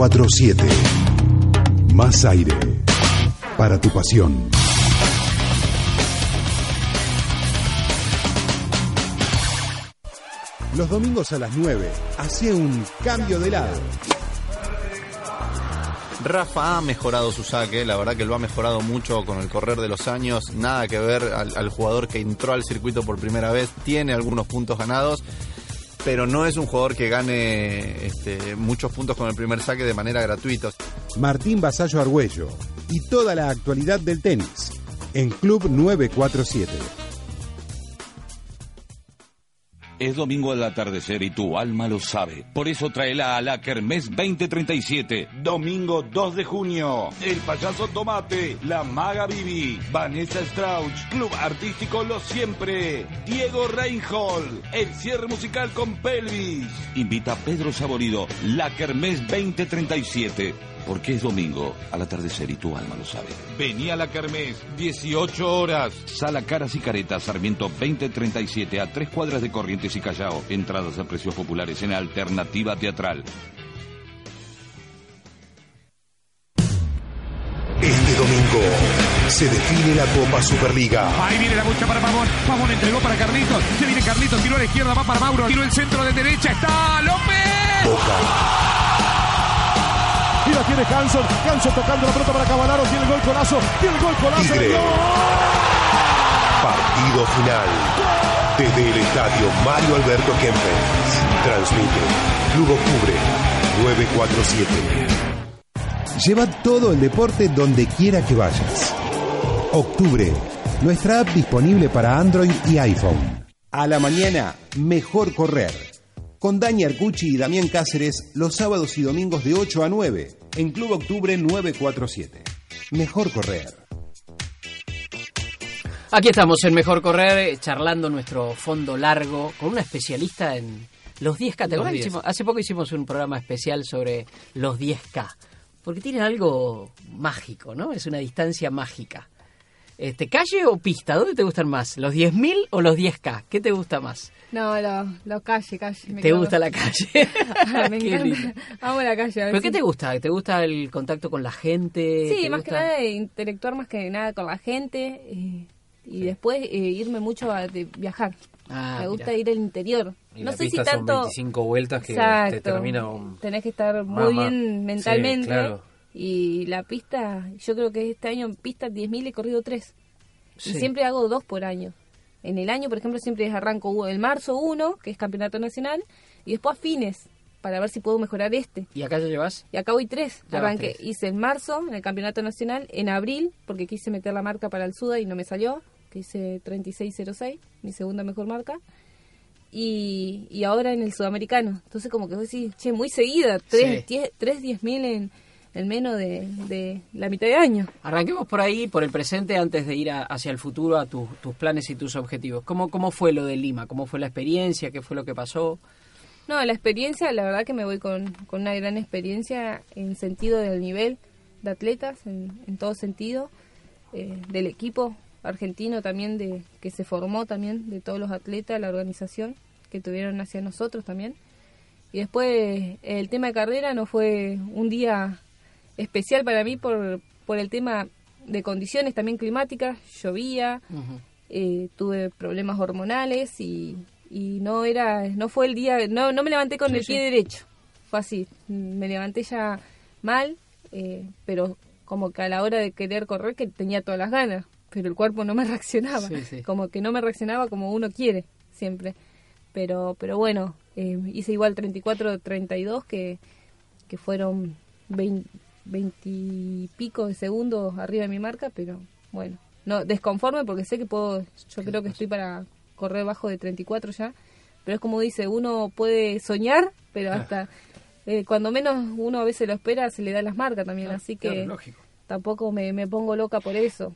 947. Más aire para tu pasión. Los domingos a las 9, hacía un cambio de lado. Rafa ha mejorado su saque, la verdad que lo ha mejorado mucho con el correr de los años, nada que ver al, al jugador que entró al circuito por primera vez, tiene algunos puntos ganados, pero no es un jugador que gane este, muchos puntos con el primer saque de manera gratuita. Martín Basallo Argüello y toda la actualidad del tenis en Club 947. Es domingo al atardecer y tu alma lo sabe. Por eso tráela a la Kermés 2037. Domingo 2 de junio. El payaso Tomate, la maga Bibi, Vanessa Strauch, Club Artístico Lo Siempre, Diego Reinhold, el cierre musical con Pelvis. Invita a Pedro Saborido, la Kermés 2037. Porque es domingo al atardecer y tu alma lo sabe. Vení a la Kermés, 18 horas. Sala Caras y Caretas, Sarmiento 2037, a tres cuadras de Corrientes y Callao. Entradas a precios populares en Alternativa Teatral. Este domingo se define la Copa Superliga. Ahí viene la bocha para Pavón. Pavón entregó para Carlitos. Se viene Carlitos, tiró a la izquierda, va para Mauro. Tiró el centro de derecha. Está López. Boca. Y la tiene Hanson. Hanson tocando la pelota para Cavalaro. Tiene el gol colazo. Tiene el gol colazo. Tigre. ¡Gol! Partido final. Desde el estadio Mario Alberto Kempes. Transmite Club Octubre 947. Lleva todo el deporte donde quiera que vayas. Octubre, nuestra app disponible para Android y iPhone. A la mañana, mejor correr. Con Dani Arcucci y Damián Cáceres los sábados y domingos de 8 a 9 en Club Octubre 947. Mejor correr. Aquí estamos en Mejor Correr, eh, charlando nuestro fondo largo con una especialista en los 10K. ¿Te Los acuerdas? 10. Hicimos- hace poco hicimos un programa especial sobre los 10K, porque tiene algo mágico, ¿no? Es una distancia mágica. Este, ¿Calle o pista? ¿Dónde te gustan más? ¿Los 10.000 o los 10K? ¿Qué te gusta más? No, lo, lo calle, calle. me ¿Te gusta la calle? me Qué encanta. Amo la calle. a ver ¿Pero qué te gusta? ¿Te gusta el contacto con la gente? Sí, ¿Te más que nada interactuar más que nada con la gente eh, y después eh, irme mucho a de viajar. Ah, me gusta mirá. ir al interior. Y no la sé si pista son tanto 25 vueltas que Exacto. te termina un... Tenés que estar muy Mamá. bien Sí, mentalmente. claro. Y la pista, yo creo que este año en pista 10.000 he corrido tres. Sí. Y siempre hago dos por año. En el año, por ejemplo, siempre arranco el marzo uno, que es campeonato nacional, y después a fines, para ver si puedo mejorar este. ¿Y acá ya llevas? Y acá voy tres. Ya Arranqué, tres. hice en marzo, en el campeonato nacional, en abril, porque quise meter la marca para el Suda y no me salió, que hice 3606, mi segunda mejor marca. Y, y ahora en el sudamericano. Entonces, como que vos decís, che, muy seguida, tres, Sí. diez, tres diez mil en, en menos de, de la mitad de año. Arranquemos por ahí, por el presente, antes de ir a- hacia el futuro, a tus- tus planes y tus objetivos. ¿Cómo, ¿Cómo fue lo de Lima? ¿Cómo fue la experiencia? ¿Qué fue lo que pasó? No, la experiencia, la verdad que me voy con, con una gran experiencia en sentido del nivel de atletas, en, en todo sentido, eh, del equipo argentino también, de que se formó también, de todos los atletas, la organización que tuvieron hacia nosotros también. Y después el tema de carrera no fue un día especial para mí por, por el tema de condiciones también climáticas, llovía, eh, tuve problemas hormonales y, y no era no fue el día no no me levanté con Sí, el sí. pie derecho. Fue así. Me levanté ya mal eh, pero como que a la hora de querer correr que tenía todas las ganas pero el cuerpo no me reaccionaba. Sí, como que no me reaccionaba como uno quiere siempre. Pero pero bueno eh, hice igual 34 32 que que fueron 20, 20 y pico de segundos arriba de mi marca, pero bueno, no desconforme porque sé que puedo, yo creo que estoy para correr bajo de 34 ya, pero es como dice, uno puede soñar, pero hasta eh, cuando menos uno a veces lo espera se le da las marcas también, así que Claro, tampoco me, me pongo loca por eso.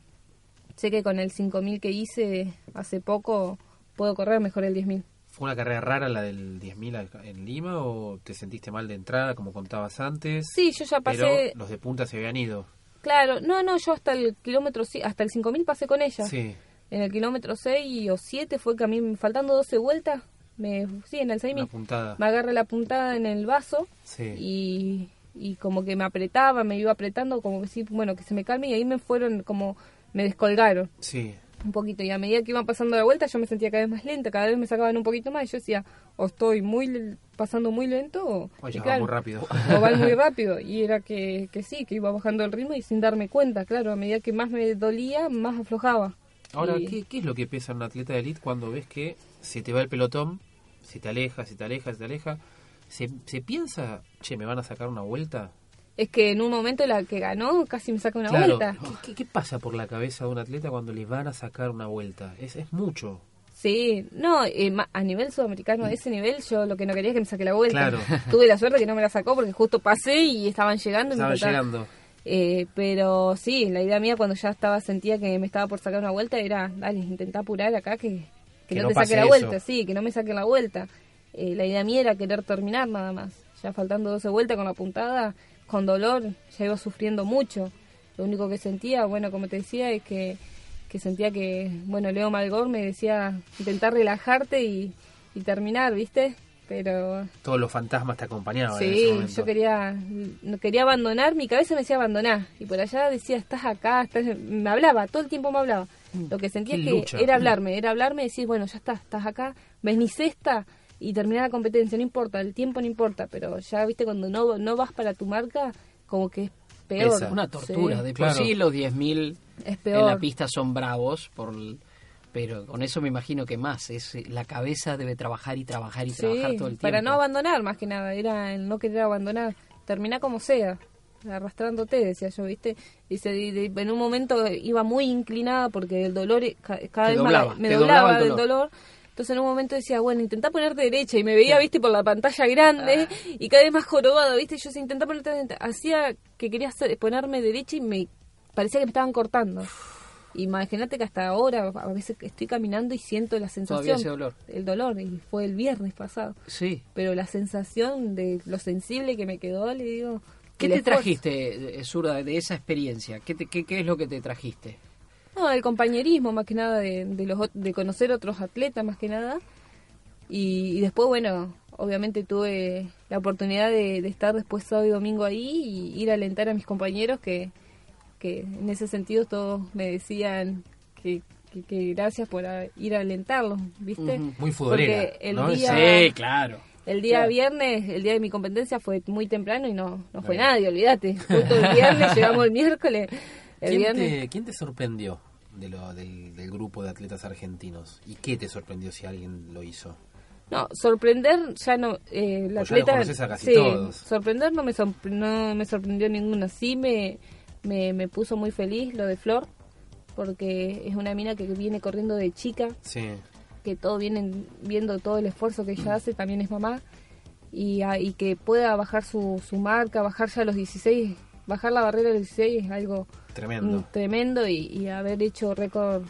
Sé que con el 5000 que hice hace poco puedo correr mejor el 10000. ¿Fue una carrera rara la del 10.000 acá en Lima o te sentiste mal de entrada, como contabas antes? Sí, yo ya pasé- Pero los de punta se habían ido. Claro, no, no, yo hasta el kilómetro, hasta el 5000 pasé con ella. Sí. En el kilómetro 6 o 7 fue que a mí, faltando 12 vueltas, me, sí, en el 6000, Una puntada. me agarré la puntada en el vaso Sí. y, y como que me apretaba, me iba apretando, como que sí, bueno, que se me calme y ahí me fueron como, me descolgaron Sí. Un poquito y a medida que iban pasando la vuelta yo me sentía cada vez más lenta, cada vez me sacaban un poquito más y yo decía, o estoy muy pasando muy lento o, va muy rápido. o muy rápido y era que, que sí, que iba bajando el ritmo y sin darme cuenta, claro, a medida que más me dolía, más aflojaba. Ahora, Y- ¿qué, ¿qué es lo que pesa un atleta de elite cuando ves que se te va el pelotón, se te aleja, se te aleja, se te aleja? ¿Se, se piensa, che, me van a sacar una vuelta? Es que en un momento la que ganó casi me saca una claro, vuelta. ¿qué, qué, qué pasa por la cabeza de un atleta cuando le van a sacar una vuelta? Es, es mucho. Sí, no, eh, a nivel sudamericano, a ese nivel, yo lo que no quería es que me saque la vuelta. Claro. Tuve la suerte que no me la sacó porque justo pasé y estaban llegando. y me Estaba faltaba- llegando. Eh, pero sí, la idea mía cuando ya estaba sentía que me estaba por sacar una vuelta era, dale, intentá apurar acá que, que Que no, no te saque la eso. vuelta, sí, que no me saque la vuelta. Eh, la idea mía era querer terminar nada más. Ya faltando 12 vueltas con la puntada, con dolor, ya iba sufriendo mucho. Lo único que sentía, bueno, como te decía, es que, que sentía que, bueno, Leo Malgor me decía intentar relajarte y, y terminar, ¿viste? Pero Todos los fantasmas te acompañaban en ese Sí, momento. yo quería no quería abandonar, mi cabeza me decía abandonar y por allá decía, estás acá, estás... me hablaba, todo el tiempo me hablaba. Lo que sentía que lucha. era hablarme, era hablarme y decir, bueno, ya está, estás acá, venís esta y terminar la competencia, no importa, el tiempo no importa, pero ya viste cuando no no vas para tu marca, como que es peor. Pesa. Una tortura. Sí, de por claro. sí los 10.000 es en la pista son bravos, por pero con eso me imagino que más. es eh, La cabeza debe trabajar y trabajar y Sí, trabajar todo el tiempo. para no abandonar más que nada, era el no querer abandonar, terminar como sea, arrastrándote, decía yo, ¿viste? Y de- en un momento iba muy inclinada porque el dolor eh, ca- cada Te vez más doblaba, me doblaba, doblaba el del dolor. Entonces en un momento decía, bueno, intentá ponerte derecha y me veía, viste, por la pantalla grande y cada vez más jorobado, viste, yo decía, intentá ponerte derecha. Hacía que quería ponerme derecha y me parecía que me estaban cortando. Imagínate que hasta ahora, a veces estoy caminando y siento la sensación. ese dolor. El dolor, y fue el viernes pasado. Sí. Pero la sensación de lo sensible que me quedó, le digo... ¿Qué te esfuerzo. trajiste, eh, Zurda, de esa experiencia? ¿Qué, te- qué, qué es lo que te trajiste? No, el compañerismo, más que nada, de, de, los, de conocer otros atletas, más que nada. Y, y después, bueno, obviamente tuve la oportunidad de, de estar después sábado y domingo ahí y ir a alentar a mis compañeros que, que en ese sentido todos me decían que, que, que gracias por a- ir a alentarlos, ¿viste? Muy futbolera, Porque el ¿no? día... Sí, claro. El día Claro. viernes, el día de mi competencia fue muy temprano y no, no fue nadie, olvídate. Justo el viernes, llegamos el miércoles. El ¿Quién, viernes. te, quién te sorprendió de lo, del, del grupo de atletas argentinos? ¿Y qué te sorprendió si alguien lo hizo? No, sorprender ya no. Eh, la ya los atleta. conoces a casi sí, todos. sorprender no me, sorpre- no me sorprendió ninguna. Sí me, me, me puso muy feliz lo de Flor, porque es una mina que viene corriendo de chica, Sí. que todos vienen viendo todo el esfuerzo que ella hace, también es mamá, y, a- y que pueda bajar su, su marca, bajar ya a los 16, bajar la barrera de los 16 es algo Tremendo. mm, tremendo y, y haber hecho récord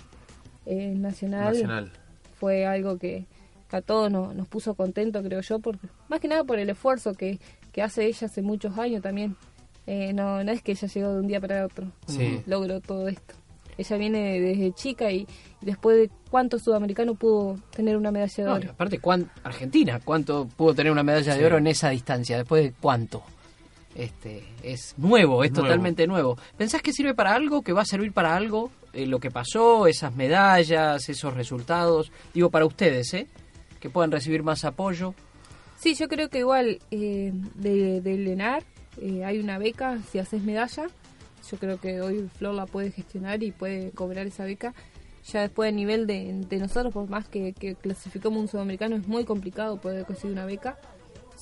eh, nacional, Nacional. fue algo que, que a todos nos, nos puso contento, creo yo, porque más que nada por el esfuerzo que, que hace ella hace muchos años también. Eh, no, no es que ella llegó de un día para otro, Sí. logró todo esto. Ella viene desde chica y, y después de cuántos sudamericanos pudo tener una medalla de No, oro. aparte, ¿cuán- Argentina, ¿cuánto pudo tener una medalla de oro en esa distancia? ¿Después de cuánto? Este, es nuevo, es Nuevo. totalmente nuevo. ¿Pensás que sirve para algo, que va a servir para algo? eh, lo que pasó, esas medallas, esos resultados. Digo, para ustedes, ¿eh? Que puedan recibir más apoyo. Sí, yo creo que igual eh, de, de Lenar eh, hay una beca si haces medalla. Yo creo que hoy Flor la puede gestionar y puede cobrar esa beca. Ya después a nivel de, de nosotros, por más que, que clasificamos un sudamericano, es muy complicado poder conseguir una beca.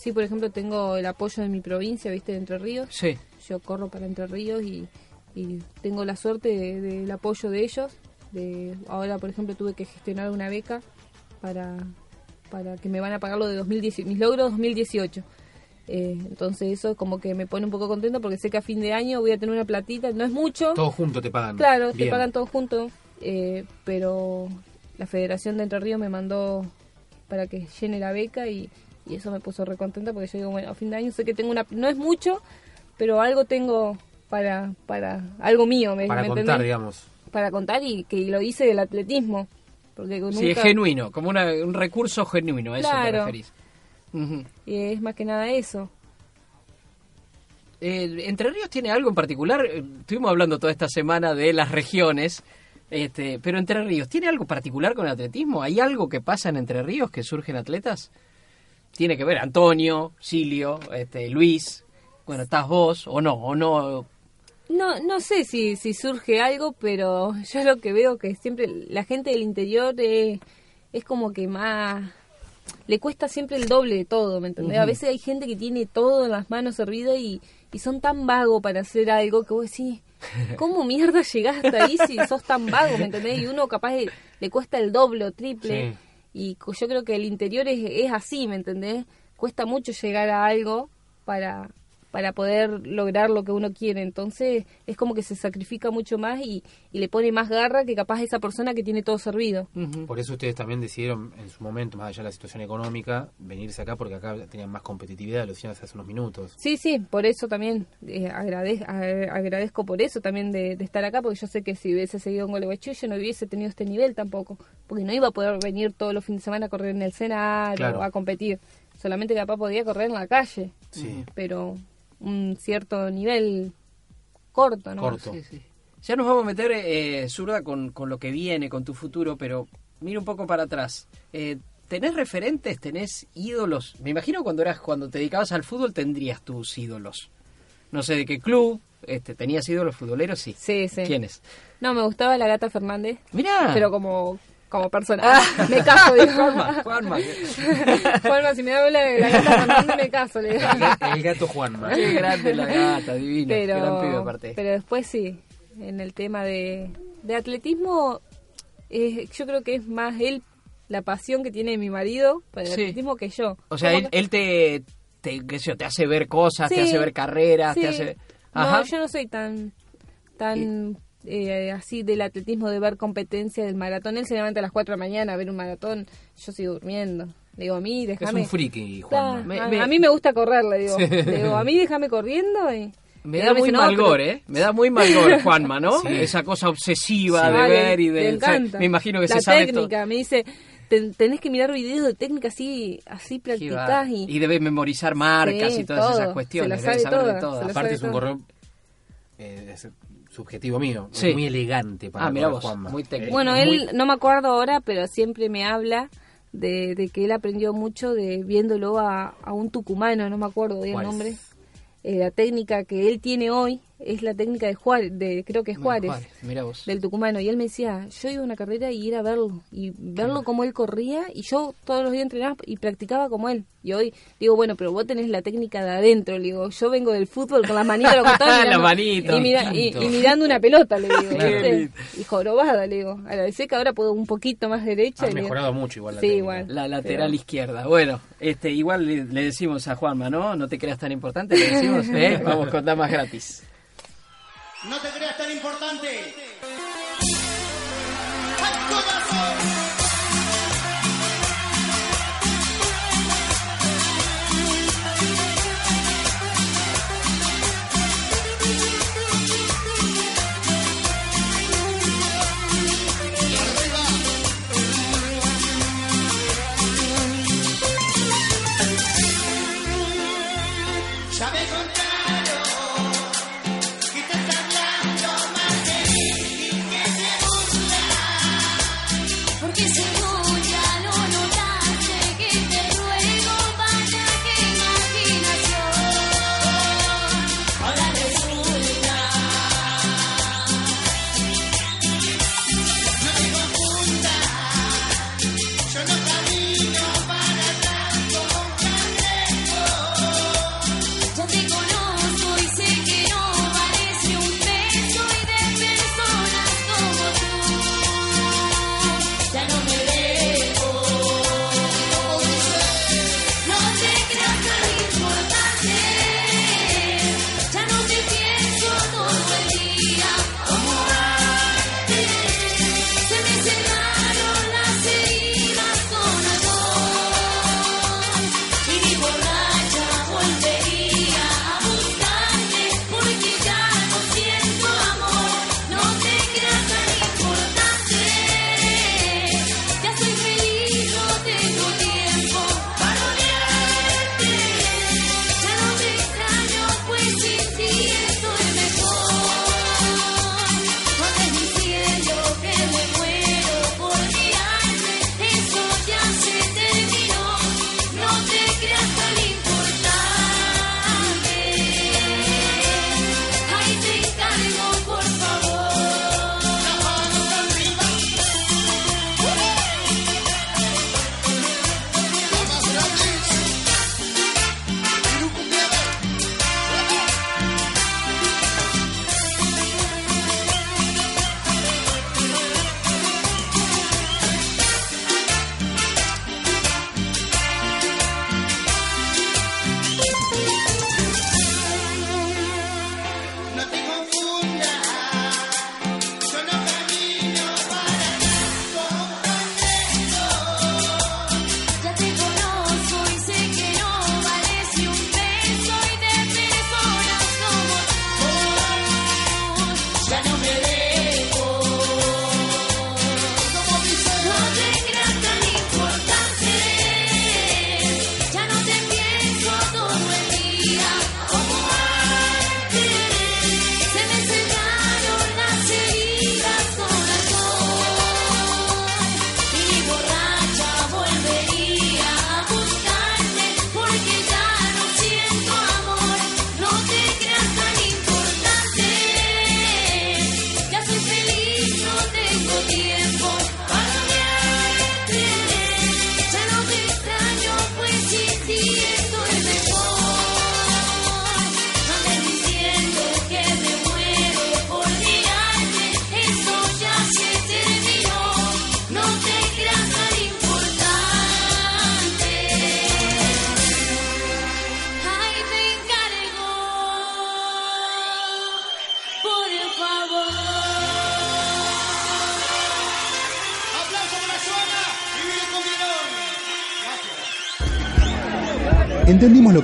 Sí, por ejemplo, tengo el apoyo de mi provincia, ¿viste? De Entre Ríos. Sí. Yo corro para Entre Ríos y, y tengo la suerte de- del apoyo de ellos. De, ahora, por ejemplo, tuve que gestionar una beca para, para que me van a pagar lo de 2010, mis logros 2018. Eh, entonces eso como que me pone un poco contento porque sé que a fin de año voy a tener una platita, no es mucho. Todo junto te pagan. Claro, te pagan todos juntos, eh, pero la Federación de Entre Ríos me mandó para que llene la beca y, y eso me puso recontenta porque yo digo, bueno, a fin de año sé que tengo una... No es mucho, pero algo tengo para... para algo mío, ¿me, Para me contar, entendés? digamos. Para contar y que lo hice del atletismo. Porque nunca, Sí, es genuino, como una- un recurso genuino, a eso te Claro. referís. Ujú. Y es más que nada eso. Eh, Entre Ríos tiene algo en particular. eh, Estuvimos hablando toda esta semana de las regiones, este, pero Entre Ríos, ¿tiene algo particular con el atletismo? ¿Hay algo que pasa en Entre Ríos que surgen atletas? Tiene que ver Antonio, Silio, este, Luis. Bueno, estás vos, o no, o no. No, no sé si, si surge algo, pero yo lo que veo que siempre la gente del interior eh, es como que más... Le cuesta siempre el doble de todo, ¿me entendés? A veces hay gente que tiene todo en las manos servido y, y son tan vagos para hacer algo que vos decís, ¿cómo mierda llegaste ahí si sos tan vago, me entendés? Y uno capaz le, le cuesta el doble o triple. Sí. Y yo creo que el interior es, es así, ¿me entendés? Cuesta mucho llegar a algo para, para poder lograr lo que uno quiere. Entonces es como que se sacrifica mucho más y, y le pone más garra que capaz esa persona que tiene todo servido. Por eso ustedes también decidieron en su momento, más allá de la situación económica, venirse acá porque acá tenían más competitividad, lo decían hace unos minutos. Sí, sí, por eso también eh, agradez- a- agradezco por eso también de, de estar acá, porque yo sé que si hubiese seguido en Gualeguaychú yo no hubiese tenido este nivel tampoco, porque no iba a poder venir todos los fines de semana a correr en el Senado Claro. o a competir, solamente capaz podía correr en la calle, Sí. pero un cierto nivel corto, ¿no? Corto. Sí, sí. Ya nos vamos a meter, eh, Zurda, con, con lo que viene, con tu futuro, pero mira un poco para atrás. Eh, ¿Tenés referentes? ¿Tenés ídolos? Me imagino cuando eras cuando te dedicabas al fútbol tendrías tus ídolos. No sé de qué club. Este, ¿Tenías ídolos futboleros? Sí. Sí, sí. ¿Quiénes? No, me gustaba la gata Fernández, Mirá. pero como como persona. me caso, digo. Juanma, Juanma. Juanma, si me da la, la gata Fernández me caso, le digo. El, ga- el gato Juanma. Qué grande la gata, divino. Gran pibe pero, aparte. pero después sí, en el tema de, de atletismo, eh, yo creo que es más él, la pasión que tiene mi marido para el Sí. atletismo que yo. O sea, él, que- él te, te, qué sé yo, te hace ver cosas, te hace ver carreras, te hace... No, yo no soy tan tan eh, así del atletismo de ver competencia del maratón. Él se levanta a las 4 de la mañana a ver un maratón, yo sigo durmiendo. Le digo, a mí, Es déjame. un friki, Juanma. Me- a, me- a mí me gusta correr, le digo. Sí. Le digo, a mí déjame corriendo y... Me da me muy dice, "No, mal pero- gore, ¿eh? Me da muy mal gore, Juanma, ¿no? Sí. Esa cosa obsesiva Sí. de Vale, ver y de... encanta. Me imagino que la se sabe todo. técnica, me dice, "Ten- tenés que mirar videos de técnica así, así practicás y... Y debe memorizar marcas Sí, y todas todo. esas Se cuestiones. la debe sabe saber de toda, todas. se la Aparte sabe es un todo. correo eh, es subjetivo mío, es muy elegante para Ah, mira vos, Juanma. muy técnico. Bueno, él, no me acuerdo ahora, pero siempre me habla de, de que él aprendió mucho de viéndolo a, a un tucumano, no me acuerdo bien el nombre. Eh, la técnica que él tiene hoy es la técnica de Juárez, de, creo que es Juárez, Mira vos. del tucumano. Y él me decía, yo iba a una carrera y ir a verlo, y verlo como él corría, y yo todos los días entrenaba y practicaba como él. Y hoy digo, bueno, pero vos tenés la técnica de adentro, le digo, yo vengo del fútbol con las manitas, lo mirando- manito. y, mira- y- mirando una pelota, le digo, Claro. y jorobada, le digo. Agradecer que ahora puedo un poquito más derecha. Ha digo, mejorado mucho igual la Sí, igual. La lateral Pero- izquierda. Bueno, este igual le, le decimos a Juanma, ¿no? No te creas tan importante, le decimos, ¿eh? Vamos con damas gratis. No te creas tan importante.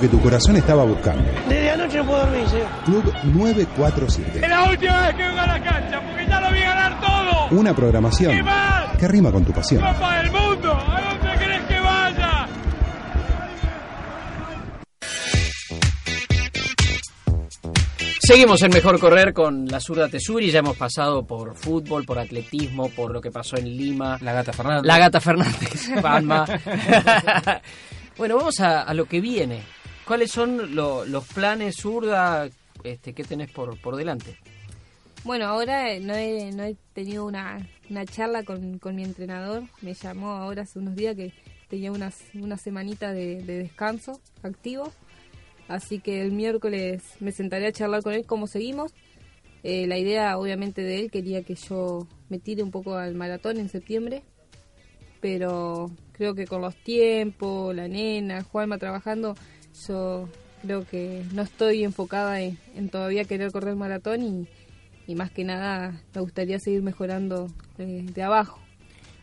Que tu corazón estaba buscando. Desde anoche no puedo dormir, señor. Club 947. Es la última vez que vengo a la cancha, porque ya lo vi ganar todo. Una programación ¿Qué más? que rima con tu pasión. Copa del Mundo, ¿a dónde querés que vaya? Seguimos en Mejor Correr con la zurda Tesuri. Ya hemos pasado por fútbol, por atletismo, por lo que pasó en Lima. La gata Fernández. La gata Fernández, Palma. bueno, vamos a, a lo que viene. ¿Cuáles son lo- los planes zurda este, que tenés por, por delante? Bueno, ahora eh, no he, no he tenido una, una charla con, con mi entrenador. Me llamó ahora hace unos días que tenía unas, una semanita de, de descanso activo. Así que el miércoles me sentaré a charlar con él cómo seguimos. Eh, la idea, obviamente, de él quería que yo me tire un poco al maratón en septiembre. Pero creo que con los tiempos, la nena, Juanma trabajando, yo creo que no estoy enfocada en, en todavía querer correr maratón y, y más que nada me gustaría seguir mejorando de, de abajo.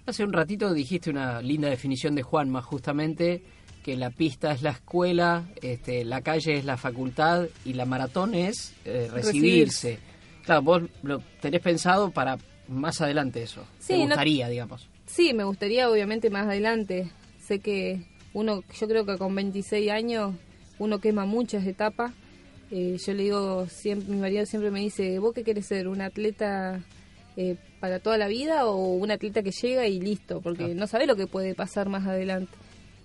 Hace un ratito dijiste una linda definición de Juanma, justamente que la pista es la escuela, este, la calle es la facultad y la maratón es eh, recibirse. Claro, vos lo tenés pensado para más adelante eso. Sí, Te no- gustaría, digamos. Sí, me gustaría obviamente más adelante. Sé que uno, yo creo que con 26 años uno quema muchas etapas. Eh, yo le digo, siempre, mi marido siempre me dice, ¿vos qué querés ser? ¿Un atleta eh, para toda la vida o un atleta que llega y listo? Porque no sabés lo que puede pasar más adelante.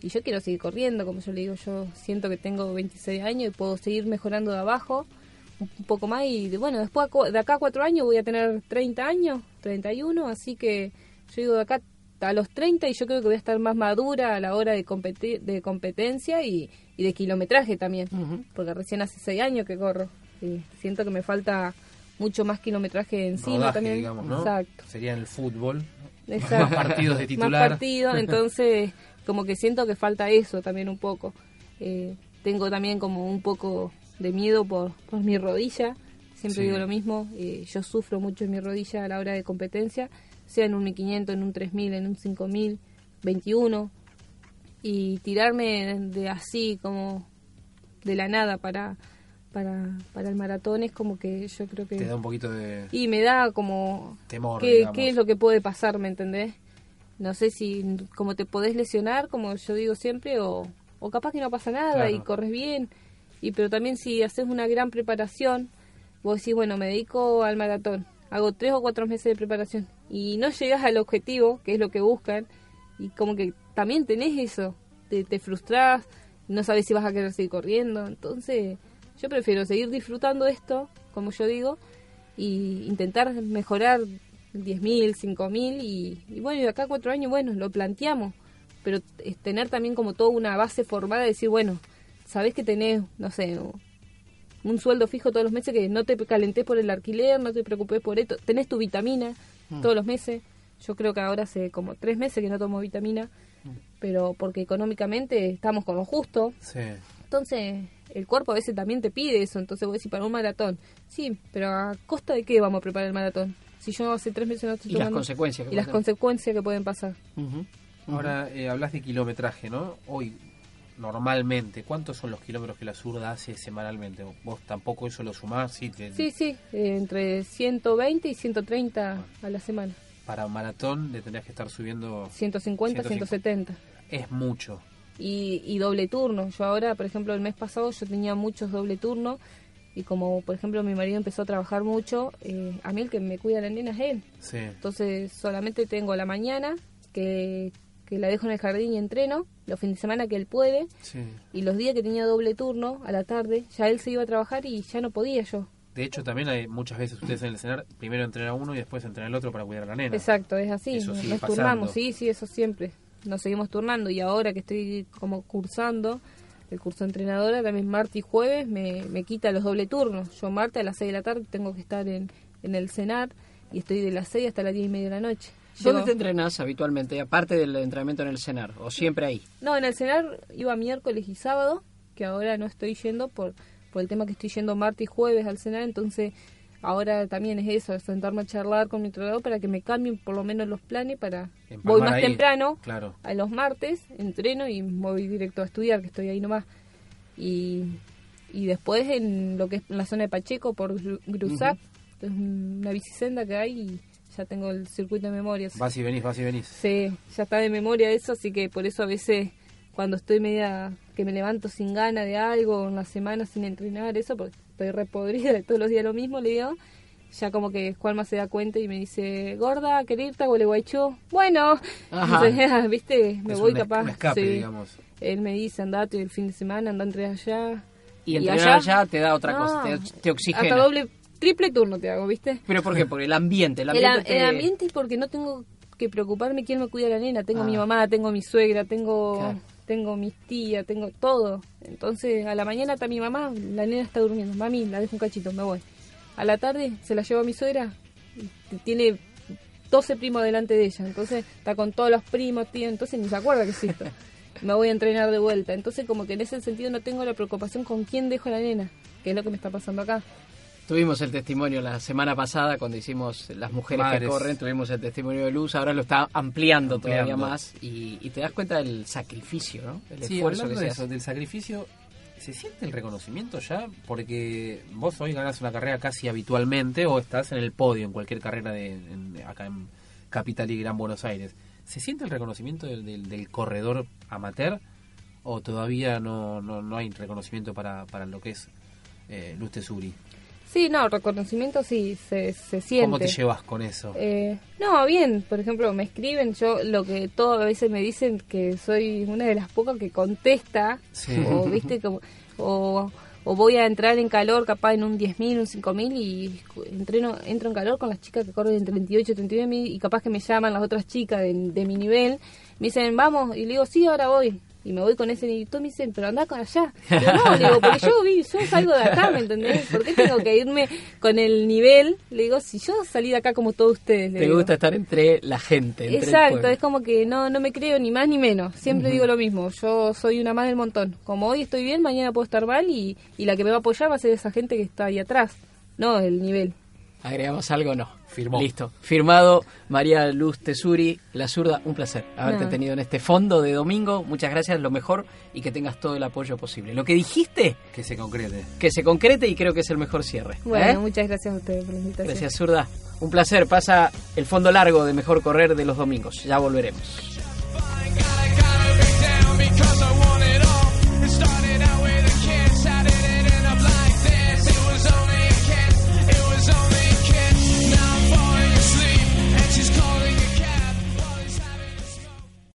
Y yo quiero seguir corriendo, como yo le digo, yo siento que tengo 26 años y puedo seguir mejorando de abajo un poco más y de- bueno, después de acá a cuatro años voy a tener 30 años, 31, así que yo digo de acá a los 30 y yo creo que voy a estar más madura a la hora de, competi- de competencia y, y de kilometraje también, porque recién hace 6 años que corro y siento que me falta mucho más kilometraje encima Rodaje, también. digamos, ¿no? Exacto. Sería en el fútbol. Exacto. Más partidos de titular. Más partidos, entonces como que siento que falta eso también un poco. Eh, tengo también como un poco de miedo por, por mi rodilla. Siempre Sí. digo lo mismo, eh, yo sufro mucho en mi rodilla a la hora de competencia, sea en un 1500, en un 3000, en un 5000, 21. Y tirarme de así como de la nada para, para, para el maratón es como que yo creo que... Te da un poquito de Y me da como... temor. ¿Qué, digamos. qué es lo que puede pasar, me entendés? No sé si como te podés lesionar, como yo digo siempre, o, o capaz que no pasa nada Claro. y corres bien. Y pero también si haces una gran preparación, vos decís, bueno, me dedico al maratón, hago tres o cuatro meses de preparación y no llegas al objetivo, que es lo que buscan, y como que también tenés eso, te, te frustrás, no sabes si vas a querer seguir corriendo. Entonces, yo prefiero seguir disfrutando esto, como yo digo, y intentar mejorar 10.000, 5.000 y, y bueno, y de acá cuatro años, bueno, lo planteamos, pero es tener también como toda una base formada, decir, bueno, sabés que tenés, no sé, un sueldo fijo todos los meses, que no te calentés por el alquiler, no te preocupes por esto, tenés tu vitamina Mm. todos los meses, yo creo que ahora hace como tres meses que no tomo vitamina, pero porque económicamente estamos con lo justo, Sí. entonces, el cuerpo a veces también te pide eso. Entonces, voy a decir, para un maratón. Sí, pero ¿a costa de qué vamos a preparar el maratón? Si yo hace tres meses no estoy Y las consecuencias que Y las tener. consecuencias que pueden pasar. Ahora, eh, hablas de kilometraje, ¿no? Hoy, normalmente, ¿cuántos son los kilómetros que la zurda hace semanalmente? Vos tampoco eso lo sumás, sí, te- Sí, sí, eh, entre 120 y 130 a la semana. para maratón le tendrías que estar subiendo 150, 150. 170. Es mucho. Y, y doble turno. Yo ahora, por ejemplo, el mes pasado yo tenía muchos doble turno. Y como, por ejemplo, mi marido empezó a trabajar mucho, eh, a mí el que me cuida la nena es él. Sí. Entonces solamente tengo la mañana que, que la dejo en el jardín y entreno, los fines de semana que él puede, Sí. y los días que tenía doble turno, a la tarde, ya él se iba a trabajar y ya no podía yo. De hecho, también hay muchas veces ustedes en el cenar, primero entrena uno y después entrena el otro para cuidar a la nena. Exacto, es así, nos, sigue nos pasando. turnamos, sí, sí, eso siempre, nos seguimos turnando y ahora que estoy como cursando el curso de entrenadora, también martes y jueves me, me quita los doble turnos. Yo martes a las 6 de la tarde tengo que estar en, en el cenar y estoy de las 6 hasta las 10 y media de la noche. ¿Dónde te entrenás habitualmente, aparte del entrenamiento en el cenar? ¿O siempre ahí? No, en el cenar iba miércoles y sábado, que ahora no estoy yendo por, por el tema que estoy yendo martes y jueves al cenar, entonces ahora también es eso, sentarme a charlar con mi entrenador para que me cambien por lo menos los planes para... Empalmar voy más ahí, temprano, claro. a los martes, entreno y voy directo a estudiar, que estoy ahí nomás. Y, y después en lo que es la zona de Pacheco, por Gru- Grusac, es una bicisenda que hay y ya tengo el circuito de memoria. Vas y venís, vas y venís. Sí, ya está de memoria eso, así que por eso a veces cuando estoy media que me levanto sin gana de algo, en la semana sin entrenar, eso, porque estoy repodrida todos los días lo mismo, le digo, ya como que Juanma se da cuenta y me dice, gorda, ¿querés irte a Gualeguaychú? Bueno. Entonces, viste, me Es voy un capaz. un escape, sí. digamos. Él me dice, andate el fin de semana, anda entre allá. Y entrenar allá te da otra cosa, te- te oxigena. Hasta doble, triple turno te hago, ¿viste? ¿Pero por qué? Porque el ambiente, el El, ambiente a- te- el ambiente es porque no tengo que preocuparme quién me cuida a la nena. Tengo Ah. mi mamá, tengo mi suegra, tengo Claro. Tengo mis tías, tengo todo. Entonces a la mañana está mi mamá, la nena está durmiendo. Mami, la dejo un cachito, me voy. A la tarde se la lleva mi suegra, tiene 12 primos delante de ella. Entonces está con todos los primos, tío, entonces ni se acuerda que existo. me voy a entrenar de vuelta. Entonces como que en ese sentido no tengo la preocupación con quién dejo a la nena, que es lo que me está pasando acá. Tuvimos el testimonio la semana pasada cuando hicimos las mujeres que corren, tuvimos el testimonio de Luz, ahora lo está ampliando, todavía más y, y te das cuenta del sacrificio, ¿no? El Sí, esfuerzo hablando que de eso, del sacrificio, ¿se siente el reconocimiento ya? Porque vos hoy ganás una carrera casi habitualmente o estás en el podio en cualquier carrera de en- acá en Capital y Gran Buenos Aires. ¿Se siente el reconocimiento del, del- del corredor amateur o todavía no, no, no hay reconocimiento para, para lo que es eh, Luz Tesuri? Sí, no, reconocimiento sí, se, se siente. ¿Cómo te llevas con eso? Eh, no, bien, por ejemplo, me escriben, yo lo que todas a veces me dicen que soy una de las pocas que contesta, Sí. o viste, como, o, o voy a entrar en calor capaz en un 10.000, un 5.000 y entreno, entro en calor con las chicas que corren en 38, 39 mil y capaz que me llaman las otras chicas de, de mi nivel, me dicen, vamos, y le digo, sí, ahora voy. Y me voy con ese y todos me dicen, pero anda con allá. Yo, no, le digo, porque yo, vi, yo salgo de acá, ¿me entendés? ¿Por qué tengo que irme con el nivel? Le digo, si yo salí de acá como todos ustedes. le Te digo. gusta estar entre la gente, entre Exacto, es como que no, no me creo ni más ni menos. Siempre digo lo mismo. Yo soy una más del montón. Como hoy estoy bien, mañana puedo estar mal y, y la que me va a apoyar va a ser esa gente que está ahí atrás, no el nivel. ¿Agregamos algo? No. Firmó. Listo. Firmado María Luz Tesuri, la zurda. Un placer haberte No. tenido en este fondo de domingo. Muchas gracias, lo mejor y que tengas todo el apoyo posible. Lo que dijiste, Que se concrete. que se concrete y creo que es el mejor cierre. Bueno, ¿eh? muchas gracias a ustedes por la invitación. Gracias, zurda. Un placer. Pasa el fondo largo de Mejor Correr de los domingos. Ya volveremos.